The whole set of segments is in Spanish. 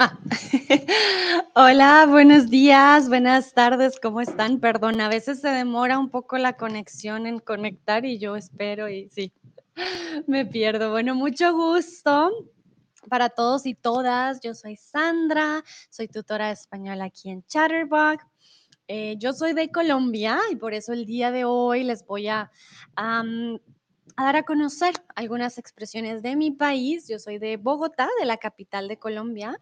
Hola, buenos días, buenas tardes, ¿cómo están? Perdón, a veces se demora un poco la conexión en conectar y yo espero y sí, me pierdo. Bueno, mucho gusto para todos y todas. Yo soy Sandra, soy tutora de español aquí en Chatterbox. Eh, yo soy de Colombia y por eso el día de hoy les voy a a dar a conocer algunas expresiones de mi país. Yo soy de Bogotá, de la capital de Colombia,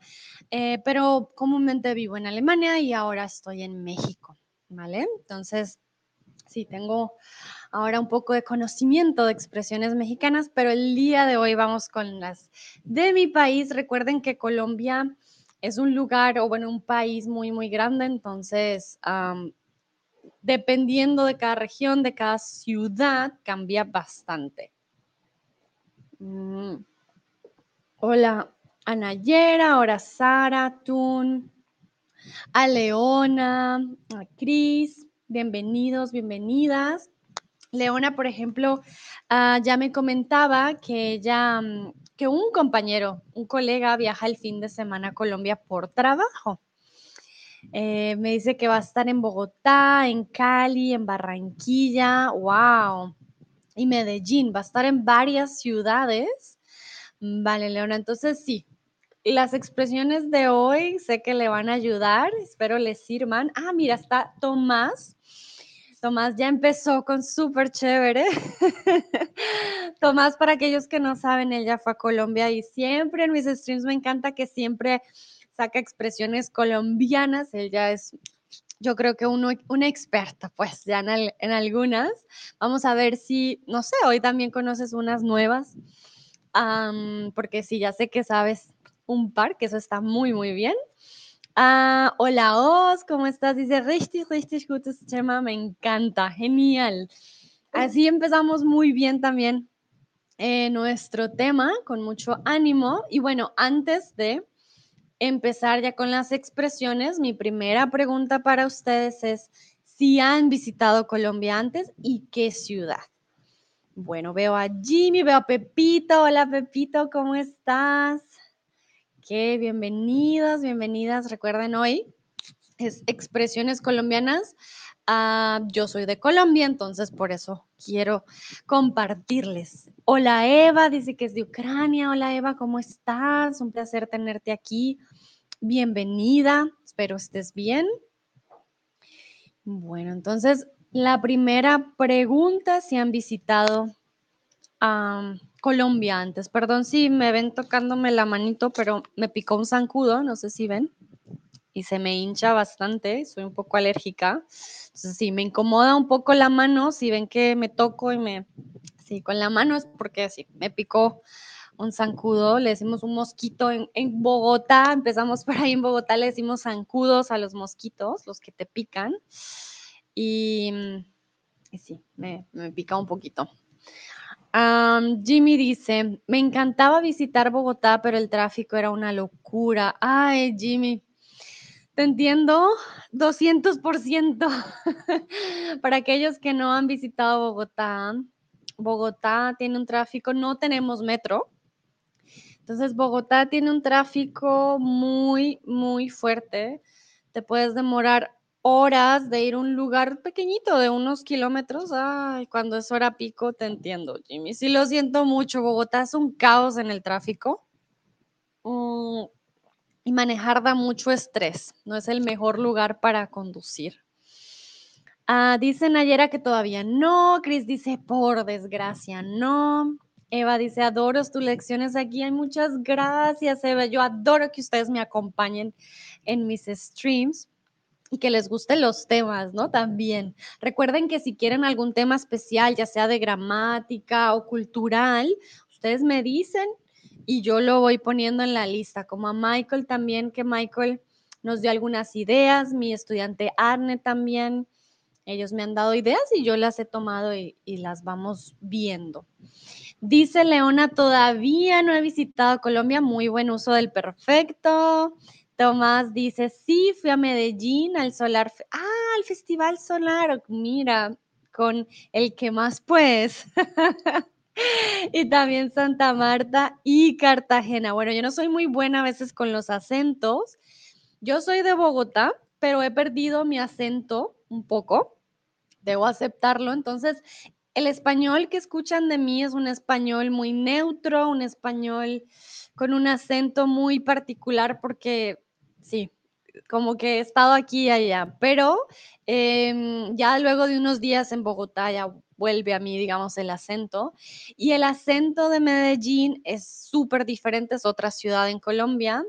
eh, pero comúnmente vivo en Alemania y ahora estoy en México, ¿vale? Entonces, sí, tengo ahora un poco de conocimiento de expresiones mexicanas, pero el día de hoy vamos con las de mi país. Recuerden que Colombia es un lugar o bueno, un país muy, muy grande, entonces dependiendo de cada región, de cada ciudad, cambia bastante. Mm. Hola, Anayera, ahora Sara, Tun, a Leona, a Cris, bienvenidos, bienvenidas. Leona, por ejemplo, ah, ya me comentaba que ella, mm, que un compañero, un colega viaja el fin de semana a Colombia por trabajo. Eh, me dice que va a estar en Bogotá, en Cali, en Barranquilla, wow. Y Medellín, va a estar en varias ciudades. Vale, Leona, entonces sí, las expresiones de hoy sé que le van a ayudar, espero les sirvan. Ah, mira, está Tomás. Tomás ya empezó con súper chévere. Tomás, para aquellos que no saben, ella fue a Colombia y siempre en mis streams me encanta que siempre saca expresiones colombianas, él ya es, yo creo que uno, una experta, pues ya en, algunas. Vamos a ver si, no sé, hoy también conoces unas nuevas, porque sí, ya sé que sabes un par, que eso está muy, muy bien. Ah, hola Oz, ¿cómo estás? Dice, richtig, richtig gutes tema, me encanta, genial. Así empezamos muy bien también eh, nuestro tema, con mucho ánimo. Y bueno, antes de empezar ya con las expresiones, mi primera pregunta para ustedes es si han visitado Colombia antes y qué ciudad. Bueno, veo a Jimmy, veo a Pepito. Hola Pepito, ¿cómo estás? Qué bienvenidos, bienvenidas. Recuerden hoy es expresiones colombianas. Ah, yo soy de Colombia, entonces por eso quiero compartirles. Hola Eva, dice que es de Ucrania. Hola Eva, ¿cómo estás? Un placer tenerte aquí. Bienvenida, espero estés bien. Bueno, entonces la primera pregunta, si han visitado Colombia antes. Perdón si me ven tocándome la manito, pero me picó un zancudo, no sé si ven, y se me hincha bastante, soy un poco alérgica. Entonces, sí, me incomoda un poco la mano, si ven que me toco y me... Sí, con la mano es porque así, me picó un zancudo, le decimos un mosquito en, Bogotá, empezamos por ahí en Bogotá, le decimos zancudos a los mosquitos, los que te pican. Y, sí, me, pica un poquito. Jimmy dice, me encantaba visitar Bogotá, pero el tráfico era una locura. Ay, Jimmy, te entiendo 200%. Para aquellos que no han visitado Bogotá, Bogotá tiene un tráfico, no tenemos metro, entonces, Bogotá tiene un tráfico muy, muy fuerte. Te puedes demorar horas de ir a un lugar pequeñito de unos kilómetros. Ay, cuando es hora pico, te entiendo, Jimmy. Sí, lo siento mucho. Bogotá es un caos en el tráfico. Mm, y manejar da mucho estrés. No es el mejor lugar para conducir. Ah, dicen ayer que todavía no. Chris dice, por desgracia, no. Eva dice, adoro tus lecciones aquí. Hay muchas gracias, Eva. Yo adoro que ustedes me acompañen en mis streams y que les gusten los temas, ¿no? También. Recuerden que si quieren algún tema especial, ya sea de gramática o cultural, ustedes me dicen y yo lo voy poniendo en la lista, como a Michael también, que Michael nos dio algunas ideas, mi estudiante Arne también. Ellos me han dado ideas y yo las he tomado y, las vamos viendo. Dice Leona, todavía no he visitado Colombia, muy buen uso del perfecto. Tomás dice, sí, fui a Medellín al Solar, ah, al Festival Solar, mira, con el que más pues. y también Santa Marta y Cartagena. Bueno, yo no soy muy buena a veces con los acentos. Yo soy de Bogotá, pero he perdido mi acento un poco. Debo aceptarlo. Entonces, el español que escuchan de mí es un español muy neutro, un español con un acento muy particular porque, sí, como que he estado aquí y allá, pero em, ya luego de unos días en Bogotá ya vuelve a mí, digamos, el acento. Y el acento de Medellín es súper diferente, es otra ciudad en Colombia.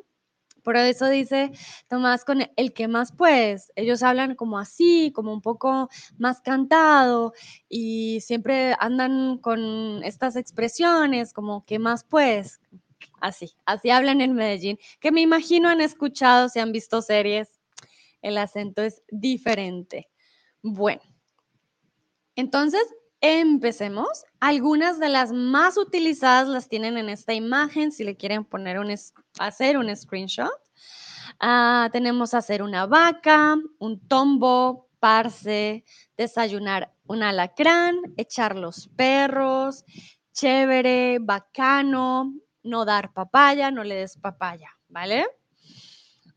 Por eso dice Tomás con el que más pues, ellos hablan como así, como un poco más cantado y siempre andan con estas expresiones como que más pues, así, así hablan en Medellín, que me imagino han escuchado, si han visto series, el acento es diferente. Bueno, entonces empecemos. Algunas de las más utilizadas las tienen en esta imagen, si le quieren poner un, hacer un screenshot. Ah, tenemos hacer una vaca, un tombo, parse, desayunar un alacrán, echar los perros, chévere, bacano, no dar papaya, no le des papaya, ¿vale?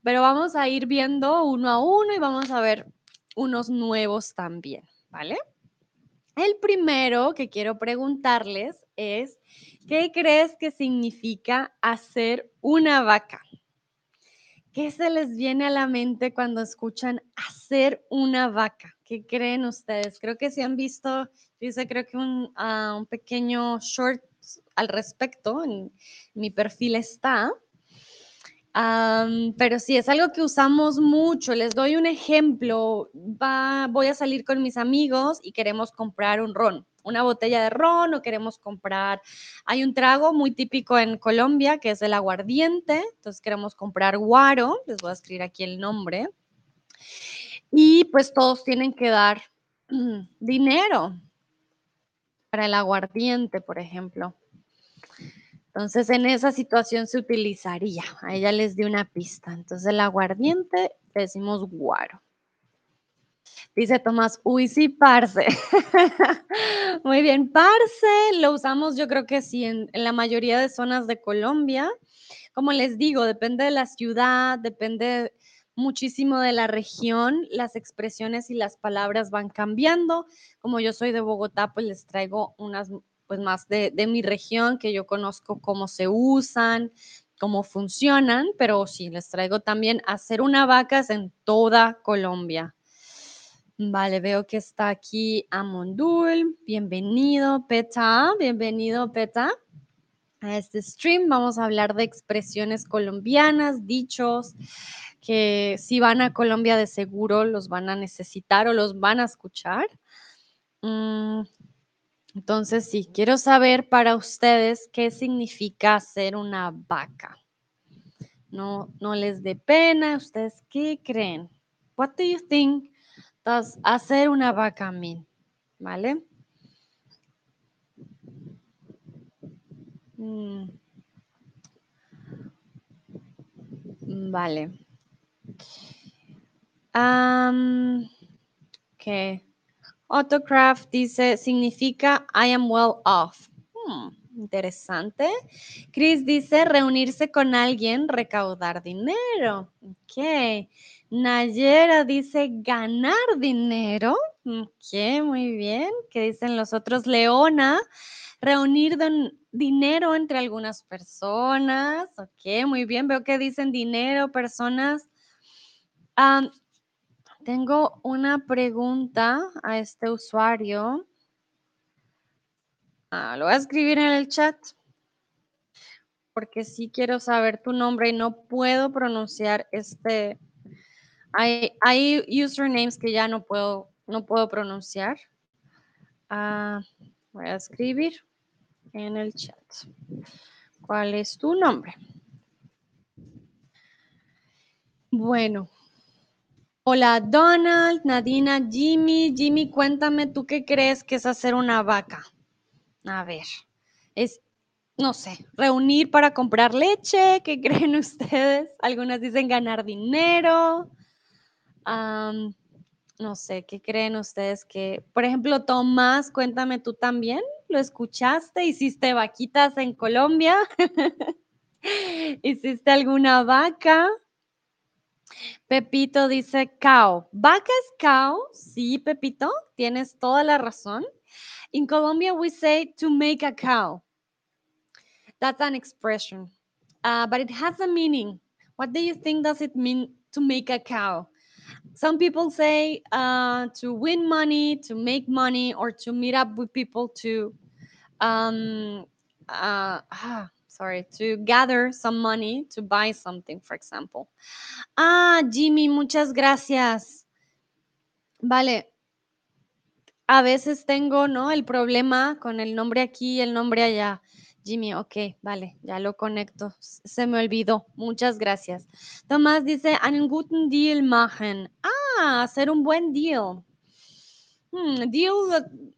Pero vamos a ir viendo uno a uno y vamos a ver unos nuevos también, ¿vale? El primero que quiero preguntarles es, ¿qué crees que significa hacer una vaca? ¿Qué se les viene a la mente cuando escuchan hacer una vaca? ¿Qué creen ustedes? Creo que si han visto, yo creo que un, ah, un pequeño short al respecto, en mi perfil está. Pero sí, es algo que usamos mucho. Les doy un ejemplo. voy a salir con mis amigos y queremos comprar un ron, una botella de ron o queremos comprar... Hay un trago muy típico en Colombia que es el aguardiente. Entonces queremos comprar guaro. Les voy a escribir aquí el nombre. Y pues todos tienen que dar dinero para el aguardiente, por ejemplo. Entonces, en esa situación se utilizaría. A ella les di una pista. Entonces, el aguardiente decimos guaro. Dice Tomás, uy, sí, parce. Muy bien, parce lo usamos yo creo que sí en, en, la mayoría de zonas de Colombia. Como les digo, depende de la ciudad, depende muchísimo de la región, las expresiones y las palabras van cambiando. Como yo soy de Bogotá, pues les traigo unas pues más de, mi región, que yo conozco cómo se usan, cómo funcionan, pero sí, les traigo también hacer una vaca en toda Colombia. Vale, veo que está aquí Amondul. Bienvenido, Peta. Bienvenido, Peta. A este stream vamos a hablar de expresiones colombianas, dichos, que si van a Colombia de seguro los van a necesitar o los van a escuchar. Mm, entonces, sí, quiero saber para ustedes qué significa ser una vaca. No, no les dé pena. ¿Ustedes qué creen? What do you think does hacer una vaca mean? ¿Vale? Mm. Vale. Um, okay. Autocraft dice, significa I am well off. Hmm, interesante. Chris dice, reunirse con alguien, recaudar dinero. Ok. Nayera dice, ganar dinero. Ok, muy bien. ¿Qué dicen los otros? Leona, reunir dinero entre algunas personas. Ok, muy bien. Veo que dicen dinero, personas. Tengo una pregunta a este usuario. Ah, lo voy a escribir en el chat porque sí quiero saber tu nombre y no puedo pronunciar este. Hay, hay usernames que ya no puedo, no puedo pronunciar. Ah, voy a escribir en el chat. ¿Cuál es tu nombre? Bueno, Hola Donald, Nadina, Jimmy. Jimmy, cuéntame, ¿tú qué crees que es hacer una vaca? A ver, es, no sé, reunir para comprar leche, ¿qué creen ustedes? Algunas dicen ganar dinero. no sé, ¿qué creen ustedes que, por ejemplo, Tomás, cuéntame tú también, ¿Lo escuchaste? ¿Hiciste vaquitas en Colombia? ¿Hiciste alguna vaca? Pepito dice cow. ¿Vaca es cow? Sí, Pepito, tienes toda la razón. In Colombia, we say to make a cow. That's an expression, uh, but it has a meaning. What do you think does it mean to make a cow? Some people say uh, to win money, to make money, or to meet up with people to, um, uh, ah, sorry, to gather some money to buy something, for example. Ah, Jimmy, muchas gracias. Vale. A veces tengo, ¿no? El problema con el nombre aquí y el nombre allá. Jimmy, ok, vale, ya lo conecto. Se me olvidó. Muchas gracias. Tomás dice, einen guten Deal machen. Ah, hacer un buen deal. Hmm, deal,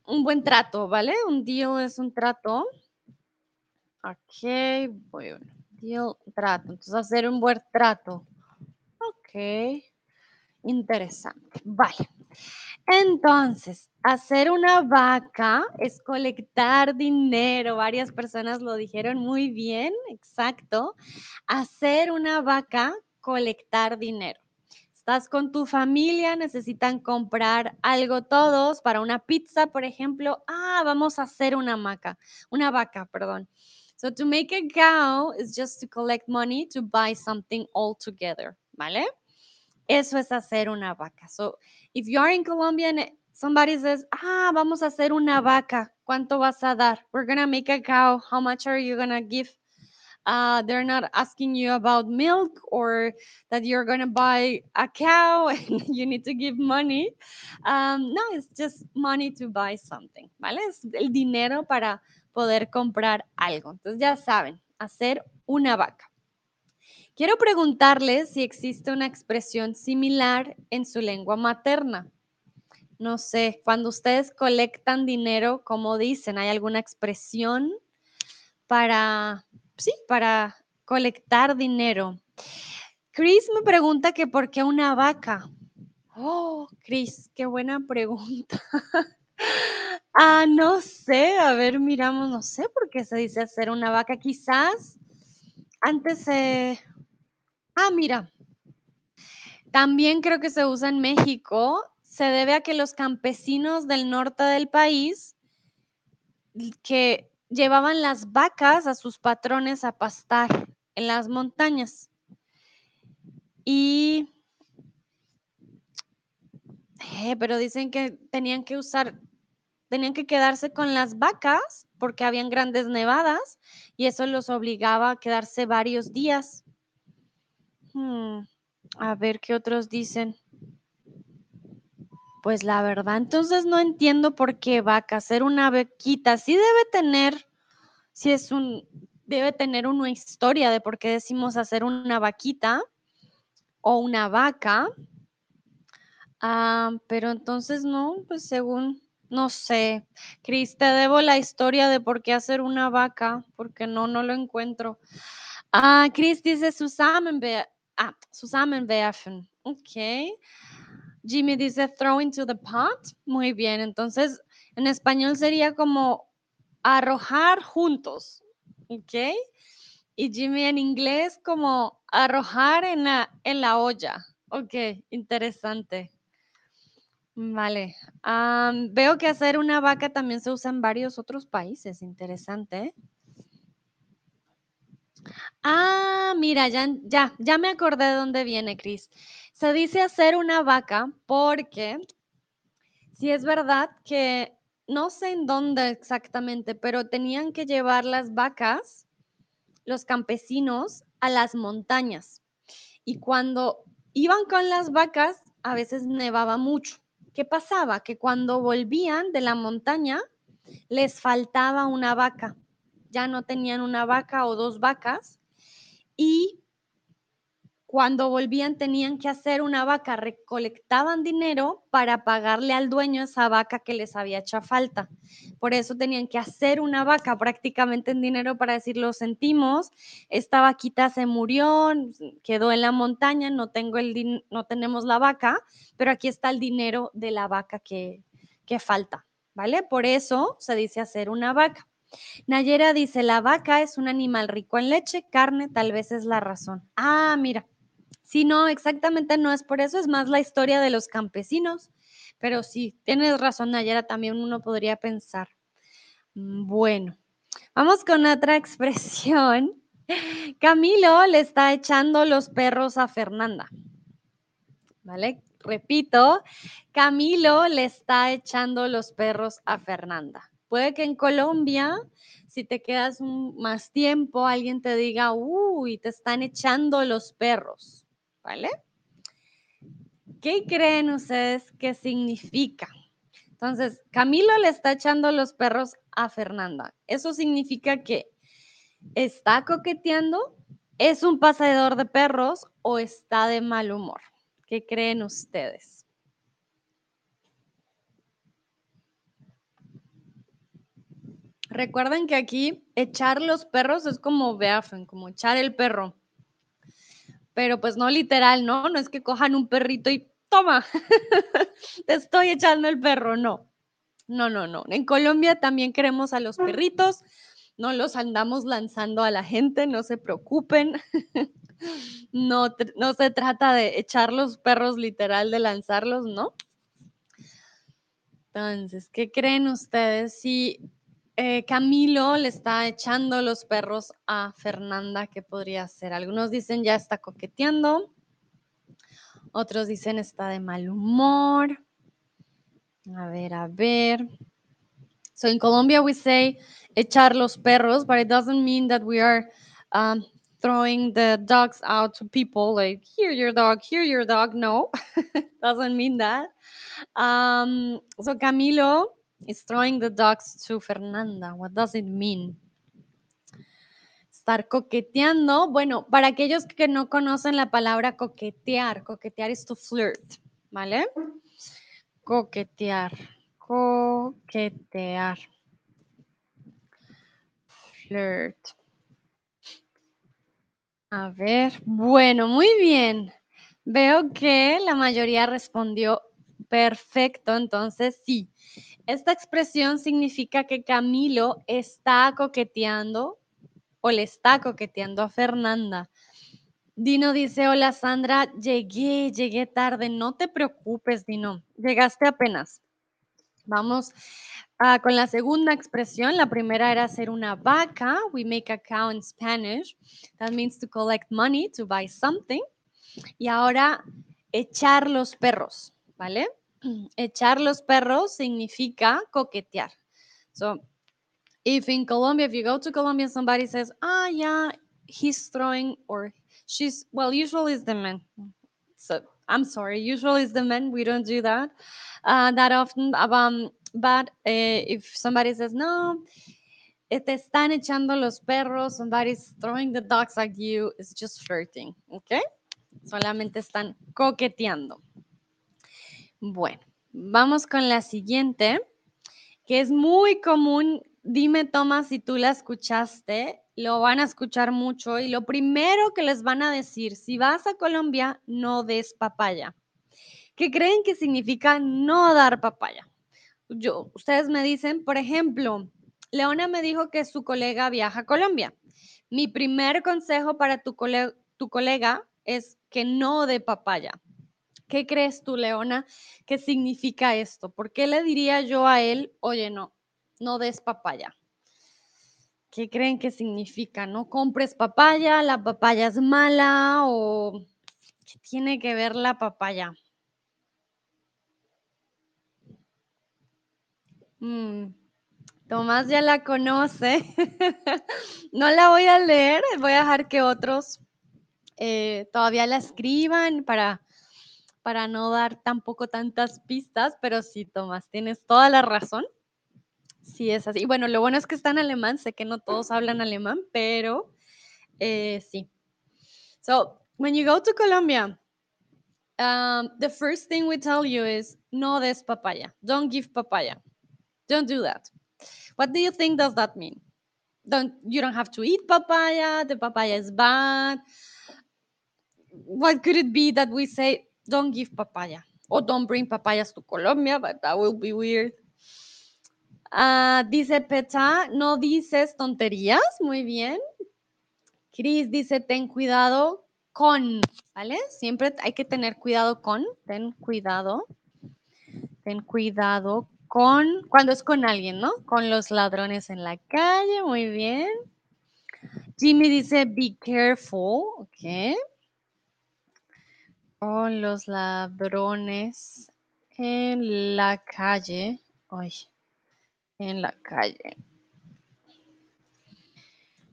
un buen trato, ¿vale? Un deal es un trato. Ok, bueno, deal, trato. Entonces, hacer un buen trato. Ok, interesante. Vale. Entonces, hacer una vaca es colectar dinero. Varias personas lo dijeron muy bien, exacto. Hacer una vaca, colectar dinero. Estás con tu familia, necesitan comprar algo todos para una pizza, por ejemplo. Ah, vamos a hacer una vaca, una vaca, perdón. So to make a cow is just to collect money to buy something all together, ¿vale? Eso es hacer una vaca. So if you are in Colombia and somebody says, ah, vamos a hacer una vaca, ¿cuánto vas a dar? We're gonna make a cow. How much are you gonna give? Uh, they're not asking you about milk or that you're gonna buy a cow and you need to give money. Um, no, it's just money to buy something, ¿vale? Es el dinero para poder comprar algo. Entonces ya saben, hacer una vaca. Quiero preguntarles si existe una expresión similar en su lengua materna. No sé, cuando ustedes colectan dinero, ¿cómo dicen? ¿Hay alguna expresión para, sí, para colectar dinero? Chris me pregunta que por qué una vaca. Oh, Chris, qué buena pregunta. ah, no sé, a ver, miramos, no sé por qué se dice hacer una vaca. Quizás antes se... Ah, mira. También creo que se usa en México. Se debe a que los campesinos del norte del país que llevaban las vacas a sus patrones a pastar en las montañas. Y eh, pero dicen que tenían que usar, tenían que quedarse con las vacas porque habían grandes nevadas y eso los obligaba a quedarse varios días. Hmm, a ver qué otros dicen. Pues la verdad, entonces no entiendo por qué vaca, hacer una vaquita. Sí debe tener, sí es un, debe tener una historia de por qué decimos hacer una vaquita o una vaca. Ah, pero entonces no, pues según, no sé. Cris, te debo la historia de por qué hacer una vaca, porque no, no lo encuentro. Ah, Cris dice zusammenwerfen. Ah. Ok. Jimmy dice throw into the pot. Muy bien, entonces en español sería como arrojar juntos. Ok. Y Jimmy en inglés como arrojar en la, en la olla. Ok, interesante. Vale. veo que hacer una vaca también se usa en varios otros países. Interesante. Ah, mira, ya, ya, ya me acordé de dónde viene, Cris. Se dice hacer una vaca porque si es verdad que no sé en dónde exactamente, pero tenían que llevar las vacas, los campesinos, a las montañas. Y cuando iban con las vacas, a veces nevaba mucho. ¿Qué pasaba? Que cuando volvían de la montaña, les faltaba una vaca. Ya no tenían una vaca o dos vacas. Y cuando volvían tenían que hacer una vaca, recolectaban dinero para pagarle al dueño esa vaca que les había hecho falta. Por eso tenían que hacer una vaca prácticamente en dinero para decir, lo sentimos, esta vaquita se murió, quedó en la montaña, no, tengo el no tenemos la vaca, pero aquí está el dinero de la vaca que, que falta. ¿vale? Por eso se dice hacer una vaca. Nayera dice, la vaca es un animal rico en leche, carne, tal vez es la razón. Ah, mira. Sí, no, exactamente no es por eso, es más la historia de los campesinos. Pero sí, tienes razón, Nayera, también uno podría pensar. Mm, bueno, vamos con otra expresión. Camilo le está echando los perros a Fernanda. ¿Vale? Repito, Camilo le está echando los perros a Fernanda. Puede que en Colombia, si te quedas más tiempo, alguien te diga, uy, te están echando los perros, ¿vale? ¿Qué creen ustedes que significa? Entonces, Camilo le está echando los perros a Fernanda. Eso significa que está coqueteando, es un paseador de perros o está de mal humor. ¿Qué creen ustedes? Recuerden que aquí echar los perros es como beafen, como echar el perro. Pero pues no literal, ¿no? No es que cojan un perrito y toma, te estoy echando el perro, no. No, no, no. En Colombia también queremos a los perritos, no los andamos lanzando a la gente, no se preocupen. No, no se trata de echar los perros literal, de lanzarlos, ¿no? Entonces, ¿qué creen ustedes si eh, Camilo le está echando los perros a Fernanda, ¿qué podría ser? Algunos dicen ya está coqueteando, otros dicen está de mal humor. A ver, a ver. So in Colombia we say echar los perros, but it doesn't mean that we are um, throwing the dogs out to people like here your dog, here your dog. No, doesn't mean that. Um, so Camilo is throwing the dogs to Fernanda. What does it mean? Estar coqueteando. Bueno, para aquellos que no conocen la palabra coquetear, coquetear es to flirt, ¿vale? Coquetear, coquetear. Flirt. A ver, bueno, muy bien. Veo que la mayoría respondió perfecto, entonces sí, esta expresión significa que Camilo está coqueteando o le está coqueteando a Fernanda. Dino dice, hola Sandra, llegué, llegué tarde, no te preocupes, Dino, llegaste apenas. Vamos uh, con la segunda expresión. La primera era hacer una vaca. We make a cow in Spanish. That means to collect money, to buy something. Y ahora, echar los perros, ¿vale? echar los perros significa coquetear. So, if in Colombia, if you go to Colombia, somebody says, ah, yeah, he's throwing or she's, well, usually it's the men. So I'm sorry, usually it's the men. We don't do that uh, that often. Um, but uh, if somebody says, no, te están echando los perros, somebody's throwing the dogs at you, it's just flirting, ¿ok? Solamente están coqueteando. Bueno, vamos con la siguiente, que es muy común. Dime, Tomás, si tú la escuchaste, lo van a escuchar mucho y lo primero que les van a decir, si vas a Colombia, no des papaya. ¿Qué creen que significa no dar papaya? Yo, ustedes me dicen, por ejemplo, Leona me dijo que su colega viaja a Colombia. Mi primer consejo para tu, tu colega es que no dé papaya. ¿Qué crees tú, Leona, qué significa esto? ¿Por qué le diría yo a él, oye, no, no des papaya? ¿Qué creen que significa? No compres papaya, la papaya es mala o qué tiene que ver la papaya. Mm, Tomás ya la conoce. no la voy a leer, voy a dejar que otros eh, todavía la escriban para para no dar tampoco tantas pistas, pero sí, Tomás, tienes toda la razón. Sí, es así. Bueno, lo bueno es que está en alemán, sé que no todos hablan alemán, pero eh, sí. So, when you go to Colombia, um, the first thing we tell you is no des papaya. Don't give papaya. Don't do that. What do you think does that mean? Don't you don't have to eat papaya. The papaya is bad. What could it be that we say don't give papaya or don't bring papayas to Colombia, but that will be weird. Ah, dice Peta, no dices tonterías, muy bien. Cris dice, ten cuidado con, ¿vale? Siempre hay que tener cuidado con, ten cuidado, ten cuidado con, cuando es con alguien, ¿no? Con los ladrones en la calle, muy bien. Jimmy dice, be careful, ok. Con los ladrones en la calle, ay, en la calle.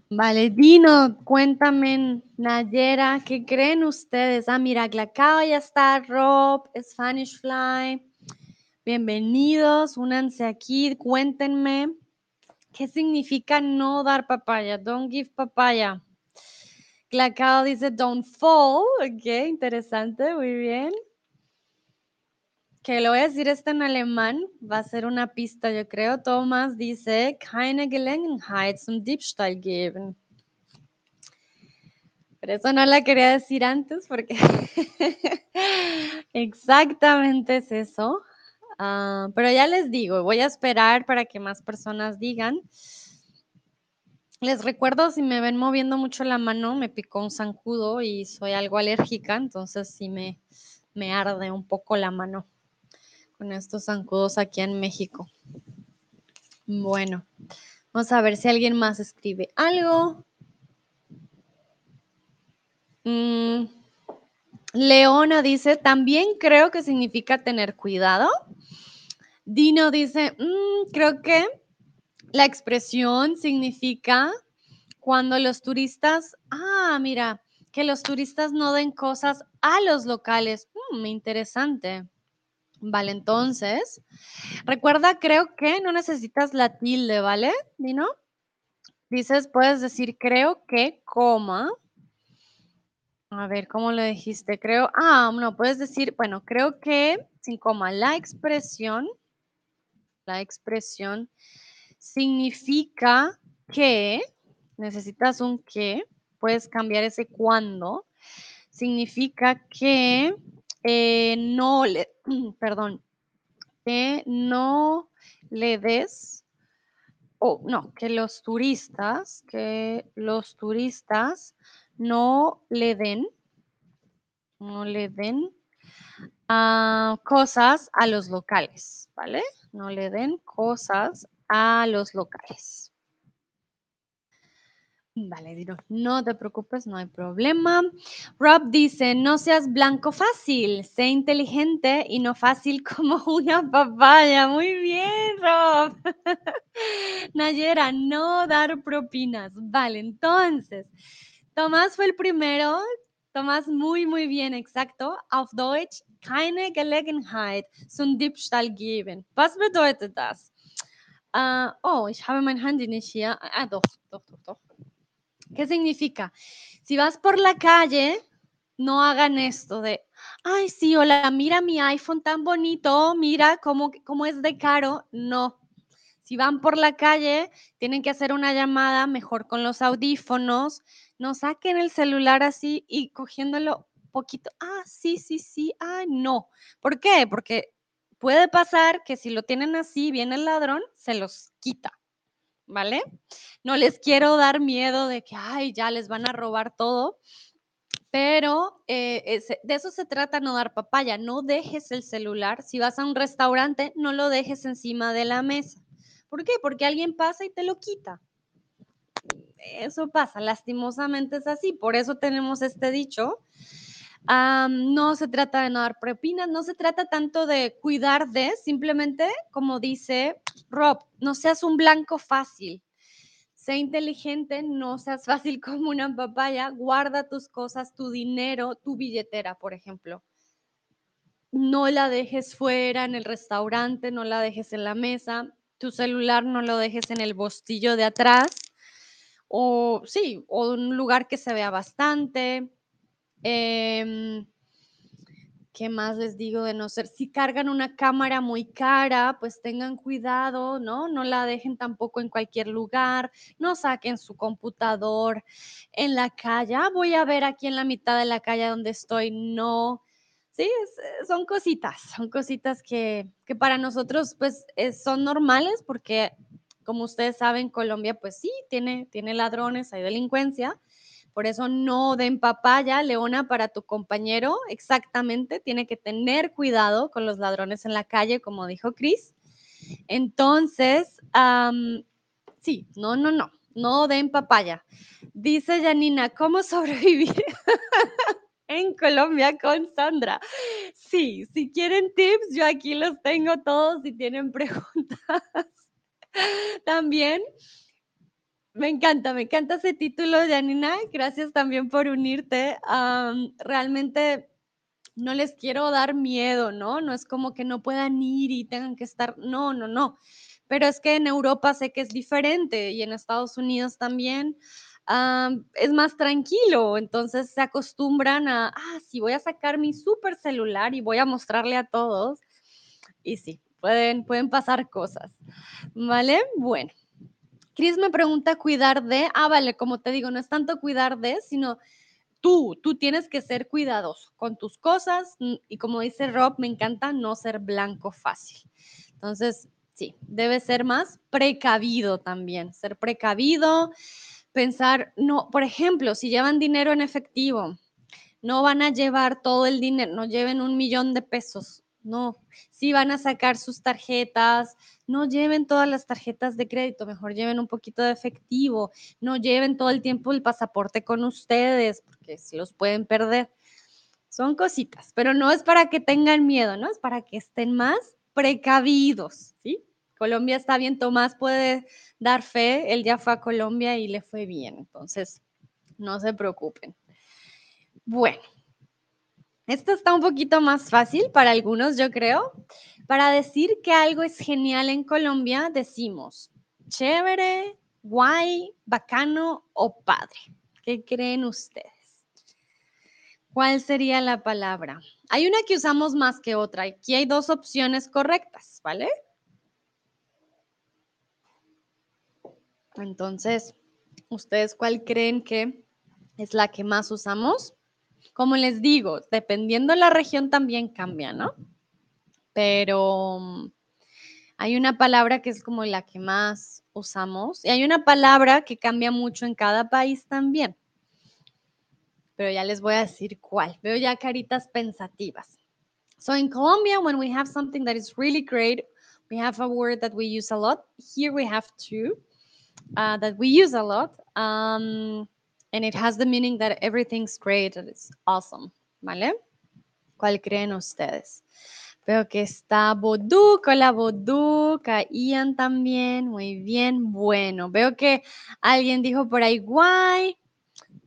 Vale, Dino, cuéntame, Nayera, ¿qué creen ustedes? Ah, mira, Glacao ya está, Rob, Spanish Fly. Bienvenidos, únanse aquí, cuéntenme qué significa no dar papaya, don't give papaya. Glacao dice don't fall, ok, interesante, muy bien. Que lo voy a decir esto en alemán, va a ser una pista, yo creo. Thomas dice, keine Gelegenheit zum Diebstahl geben. Pero eso no la quería decir antes porque exactamente es eso. Ah, pero ya les digo, voy a esperar para que más personas digan. Les recuerdo, si me ven moviendo mucho la mano, me picó un zancudo y soy algo alérgica, entonces sí me, me arde un poco la mano con estos zancudos aquí en México. Bueno, vamos a ver si alguien más escribe algo. Mm, Leona dice, también creo que significa tener cuidado. Dino dice, mm, creo que la expresión significa cuando los turistas, ah, mira, que los turistas no den cosas a los locales. Mm, interesante. Vale, entonces, recuerda, creo que no necesitas la tilde, ¿vale? Dino. Dices, puedes decir, creo que, coma. A ver, ¿cómo lo dijiste? Creo, ah, no, puedes decir, bueno, creo que, sin coma, la expresión, la expresión significa que, necesitas un que, puedes cambiar ese cuando, significa que eh, no le, perdón, que no le des, o no, que los turistas, que los turistas no le den, no le den ah, cosas a los locales, ¿vale? No le den cosas a los locales. Vale, Dino, no te preocupes, no hay problema. Rob dice, no seas blanco fácil, sé inteligente y no fácil como una papaya. Muy bien, Rob. Nayera, no dar propinas. Vale, entonces, Tomás fue el primero. Tomás, muy, muy bien, exacto. Auf Deutsch, keine Gelegenheit zum Diebstahl geben. Was bedeutet das? Uh, oh, ich habe mein Handy nicht hier. Ah, doch, doch, doch, doch. ¿Qué significa? Si vas por la calle, no hagan esto de, ay, sí, hola, mira mi iPhone tan bonito, mira cómo, cómo es de caro. No. Si van por la calle, tienen que hacer una llamada mejor con los audífonos. No saquen el celular así y cogiéndolo poquito. Ah, sí, sí, sí. Ah, no. ¿Por qué? Porque puede pasar que si lo tienen así, viene el ladrón, se los quita. ¿vale? No les quiero dar miedo de que, ay, ya les van a robar todo, pero eh, de eso se trata no dar papaya. No dejes el celular. Si vas a un restaurante, no lo dejes encima de la mesa. ¿Por qué? Porque alguien pasa y te lo quita. Eso pasa, lastimosamente es así. Por eso tenemos este dicho. No se trata de no dar propinas, no se trata tanto de cuidar de, simplemente, como dice Rob, no seas un blanco fácil. Sé inteligente, no seas fácil como una papaya. Guarda tus cosas, tu dinero, tu billetera, por ejemplo. No la dejes fuera en el restaurante, no la dejes en la mesa. Tu celular no lo dejes en el bolsillo de atrás. O sí, o un lugar que se vea bastante. Eh, ¿Qué más les digo de no ser? Si cargan una cámara muy cara, pues tengan cuidado, ¿no? No la dejen tampoco en cualquier lugar, no saquen su computador en la calle. Ah, voy a ver aquí en la mitad de la calle donde estoy. No, Sí, es- son cositas, son cositas que, que para nosotros pues es- son normales porque como ustedes saben, Colombia pues sí, tiene, tiene ladrones, hay delincuencia, por eso no den papaya, Leona, para tu compañero, exactamente, tiene que tener cuidado con los ladrones en la calle, como dijo Chris. Entonces, sí, no, no, no, no den papaya. Dice Janina, ¿cómo sobrevivir en Colombia con Sandra? Sí, si quieren tips, yo aquí los tengo todos si tienen preguntas. También me encanta, me encanta ese título, Janina. Gracias también por unirte. Realmente no les quiero dar miedo, ¿no? No es como que no puedan ir y tengan que estar, no, no, no. Pero es que en Europa sé que es diferente y en Estados Unidos también am, es más tranquilo, entonces se acostumbran a, ah, sí, voy a sacar mi super celular y voy a mostrarle a todos. Y sí, pueden, pueden pasar cosas, ¿vale? Bueno. Chris me pregunta cuidar de, ah, vale, como te digo, no es tanto cuidar de, sino tú, tú tienes que ser cuidadoso con tus cosas mm, y como dice Rob, me encanta no ser blanco fácil. Entonces, sí, debe ser más precavido también, ser precavido, pensar, no, por ejemplo, si llevan dinero en efectivo, no van a llevar todo el dinero, no lleven un millón de pesos, no, si van a sacar sus tarjetas, no lleven todas las tarjetas de crédito, mejor lleven un poquito de efectivo, no lleven todo el tiempo el pasaporte con ustedes, porque se los pueden perder. Son cositas, pero no es para que tengan miedo, ¿no? Es para que estén más precavidos, ¿sí? Colombia está bien, Tomás puede dar fe, él ya fue a Colombia y le fue bien, entonces no se preocupen. Bueno, esto está un poquito más fácil para algunos, yo creo. Para decir que algo es genial en Colombia, decimos chévere, guay, bacano o padre. ¿Qué creen ustedes? ¿Cuál sería la palabra? Hay una que usamos más que otra. Aquí hay dos opciones correctas, ¿vale? Entonces, ¿ustedes cuál creen que es la que más usamos? Como les digo, dependiendo de la región también cambia, ¿no? Pero hay una palabra que es como la que más usamos y hay una palabra que cambia mucho en cada país también. Pero ya les voy a decir cuál. Veo ya caritas pensativas. So in Colombia, when we have something that is really great, we have a word that we use a lot. Here we have two uh, that we use a lot. Um, and it has the meaning that everything's great, that it's awesome. ¿Vale? ¿Cuál creen ustedes? Veo que está Boduk, hola Boduk, Ian también, muy bien, bueno. Veo que alguien dijo por ahí, guay,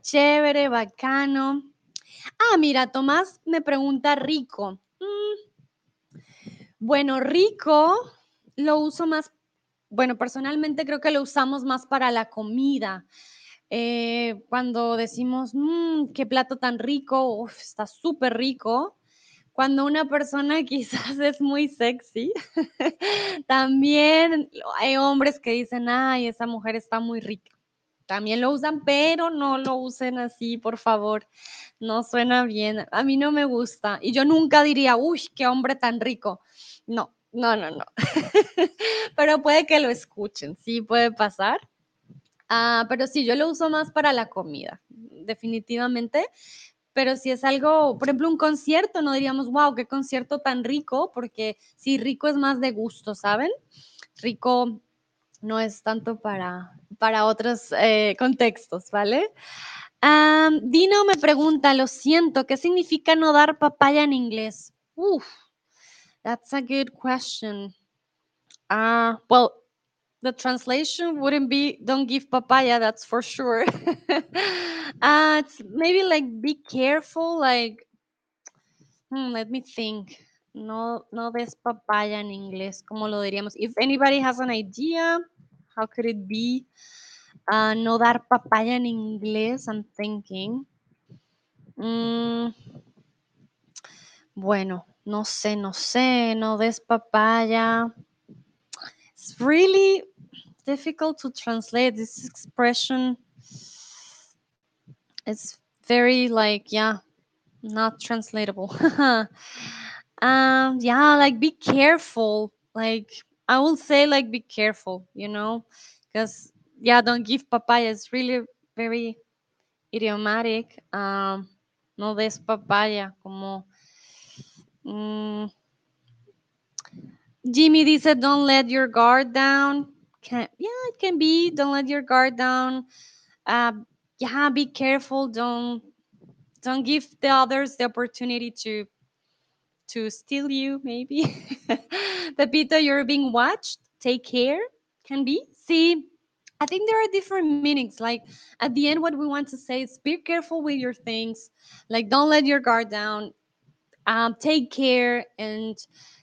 chévere, bacano. Ah, mira, Tomás me pregunta rico. Mm, Bueno, rico lo uso más, bueno, personalmente creo que lo usamos más para la comida. Eh, cuando decimos, "Mm, qué plato tan rico, uf, está súper rico. Cuando una persona quizás es muy sexy, también hay hombres que dicen, ay, esa mujer está muy rica. También lo usan, pero no lo usen así, por favor. No suena bien. A mí no me gusta. Y yo nunca diría, uy, qué hombre tan rico. No, no, no, no. pero puede que lo escuchen, sí puede pasar. Ah, pero sí, yo lo uso más para la comida, definitivamente. Pero si es algo, por ejemplo, un concierto, no diríamos, wow, qué concierto tan rico, porque sí, rico es más de gusto, ¿saben? Rico no es tanto para, para otros eh, contextos, ¿vale? Um, Dino me pregunta, lo siento, ¿qué significa no dar papaya en inglés? Uf, that's a good question. Uh, well, the translation wouldn't be don't give papaya, that's for sure. uh, it's maybe like be careful, like, hmm, let me think. No, no des papaya en inglés, como lo diríamos. If anybody has an idea, how could it be? Uh, no dar papaya en inglés, I'm thinking. Mm, bueno, no sé, no sé, no des papaya. It's really difficult to translate this expression. It's very like, yeah, not translatable. um, yeah, like be careful. Like I will say, like be careful. You know, because yeah, don't give papaya. It's really very idiomatic. Um, no des papaya, como. Mm, Jimmy dice, don't let your guard down. Can, yeah, it can be. Don't let your guard down. Uh, yeah, be careful. Don't don't give the others the opportunity to to steal you. Maybe. Pepito, you're being watched. Take care. Can be. See, I think there are different meanings. Like at the end, what we want to say is be careful with your things. Like don't let your guard down. Um, take care and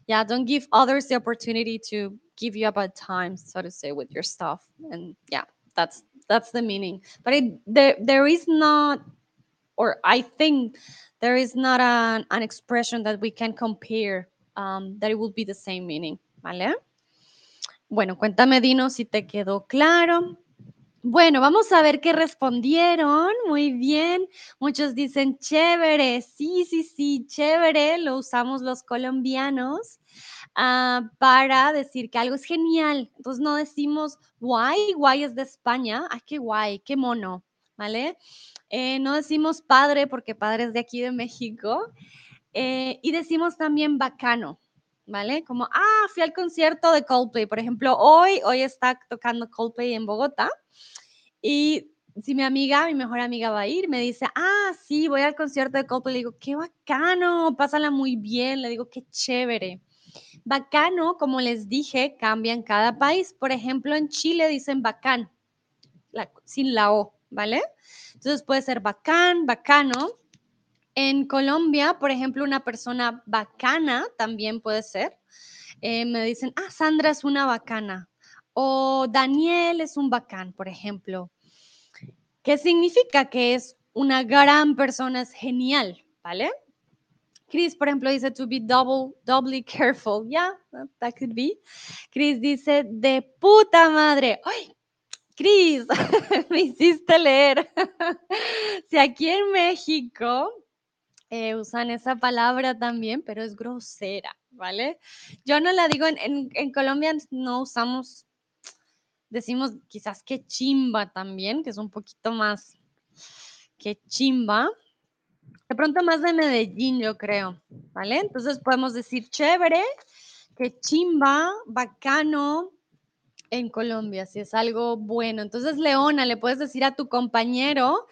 yeah, don't give others the opportunity to give you a bad time, so to say, with your stuff. And yeah, that's that's the meaning. But it, there there is not, or I think there is not an, an expression that we can compare um, that it will be the same meaning. ¿Vale? Bueno, cuéntame, Dino, si te quedó claro. Bueno, vamos a ver qué respondieron. Muy bien. Muchos dicen chévere. Sí, sí, sí, chévere. Lo usamos los colombianos ah, para decir que algo es genial. Entonces no decimos guay, guay es de España. Ay, qué guay, qué mono. ¿Vale? Eh, no decimos padre porque padre es de aquí de México. Eh, y decimos también bacano. ¿Vale? Como, ah, fui al concierto de Coldplay, por ejemplo, hoy, hoy está tocando Coldplay en Bogotá. Y si mi amiga, mi mejor amiga va a ir, me dice, ah, sí, voy al concierto de Coldplay. Le digo, qué bacano, pásala muy bien. Le digo, qué chévere. Bacano, como les dije, cambia en cada país. Por ejemplo, en Chile dicen bacán, sin la O, ¿vale? Entonces puede ser bacán, bacano. En Colombia, por ejemplo, una persona bacana también puede ser. Eh, me dicen, ah, Sandra es una bacana. O Daniel es un bacán, por ejemplo. ¿Qué significa? Que es una gran persona, es genial, ¿vale? Chris, por ejemplo, dice to be double, doubly careful. Yeah, that could be. Chris dice de puta madre. ¡Ay! Chris, me hiciste leer. si aquí en México eh, usan esa palabra también, pero es grosera, ¿vale? Yo no la digo, en, en, Colombia no usamos, decimos quizás que chimba también, que es un poquito más que chimba. De pronto más de Medellín, yo creo, ¿vale? Entonces podemos decir chévere, que chimba, bacano, en Colombia, si es algo bueno. Entonces, Leona, le puedes decir a tu compañero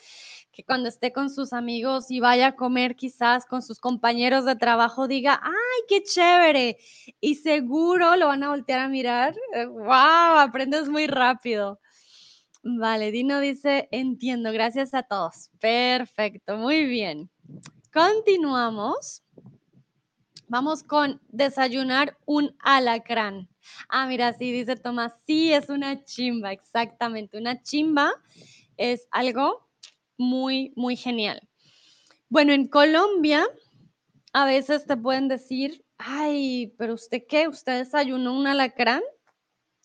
que cuando esté con sus amigos y vaya a comer quizás con sus compañeros de trabajo diga, ay, qué chévere. Y seguro lo van a voltear a mirar. ¡Wow! Eh, aprendes muy rápido. Vale, Dino dice, entiendo, gracias a todos. Perfecto, muy bien. Continuamos. Vamos con desayunar un alacrán. Ah, mira, sí, dice Tomás, sí, es una chimba, exactamente. Una chimba es algo muy, muy genial. Bueno, en Colombia a veces te pueden decir, ay, pero usted qué, usted desayunó un alacrán.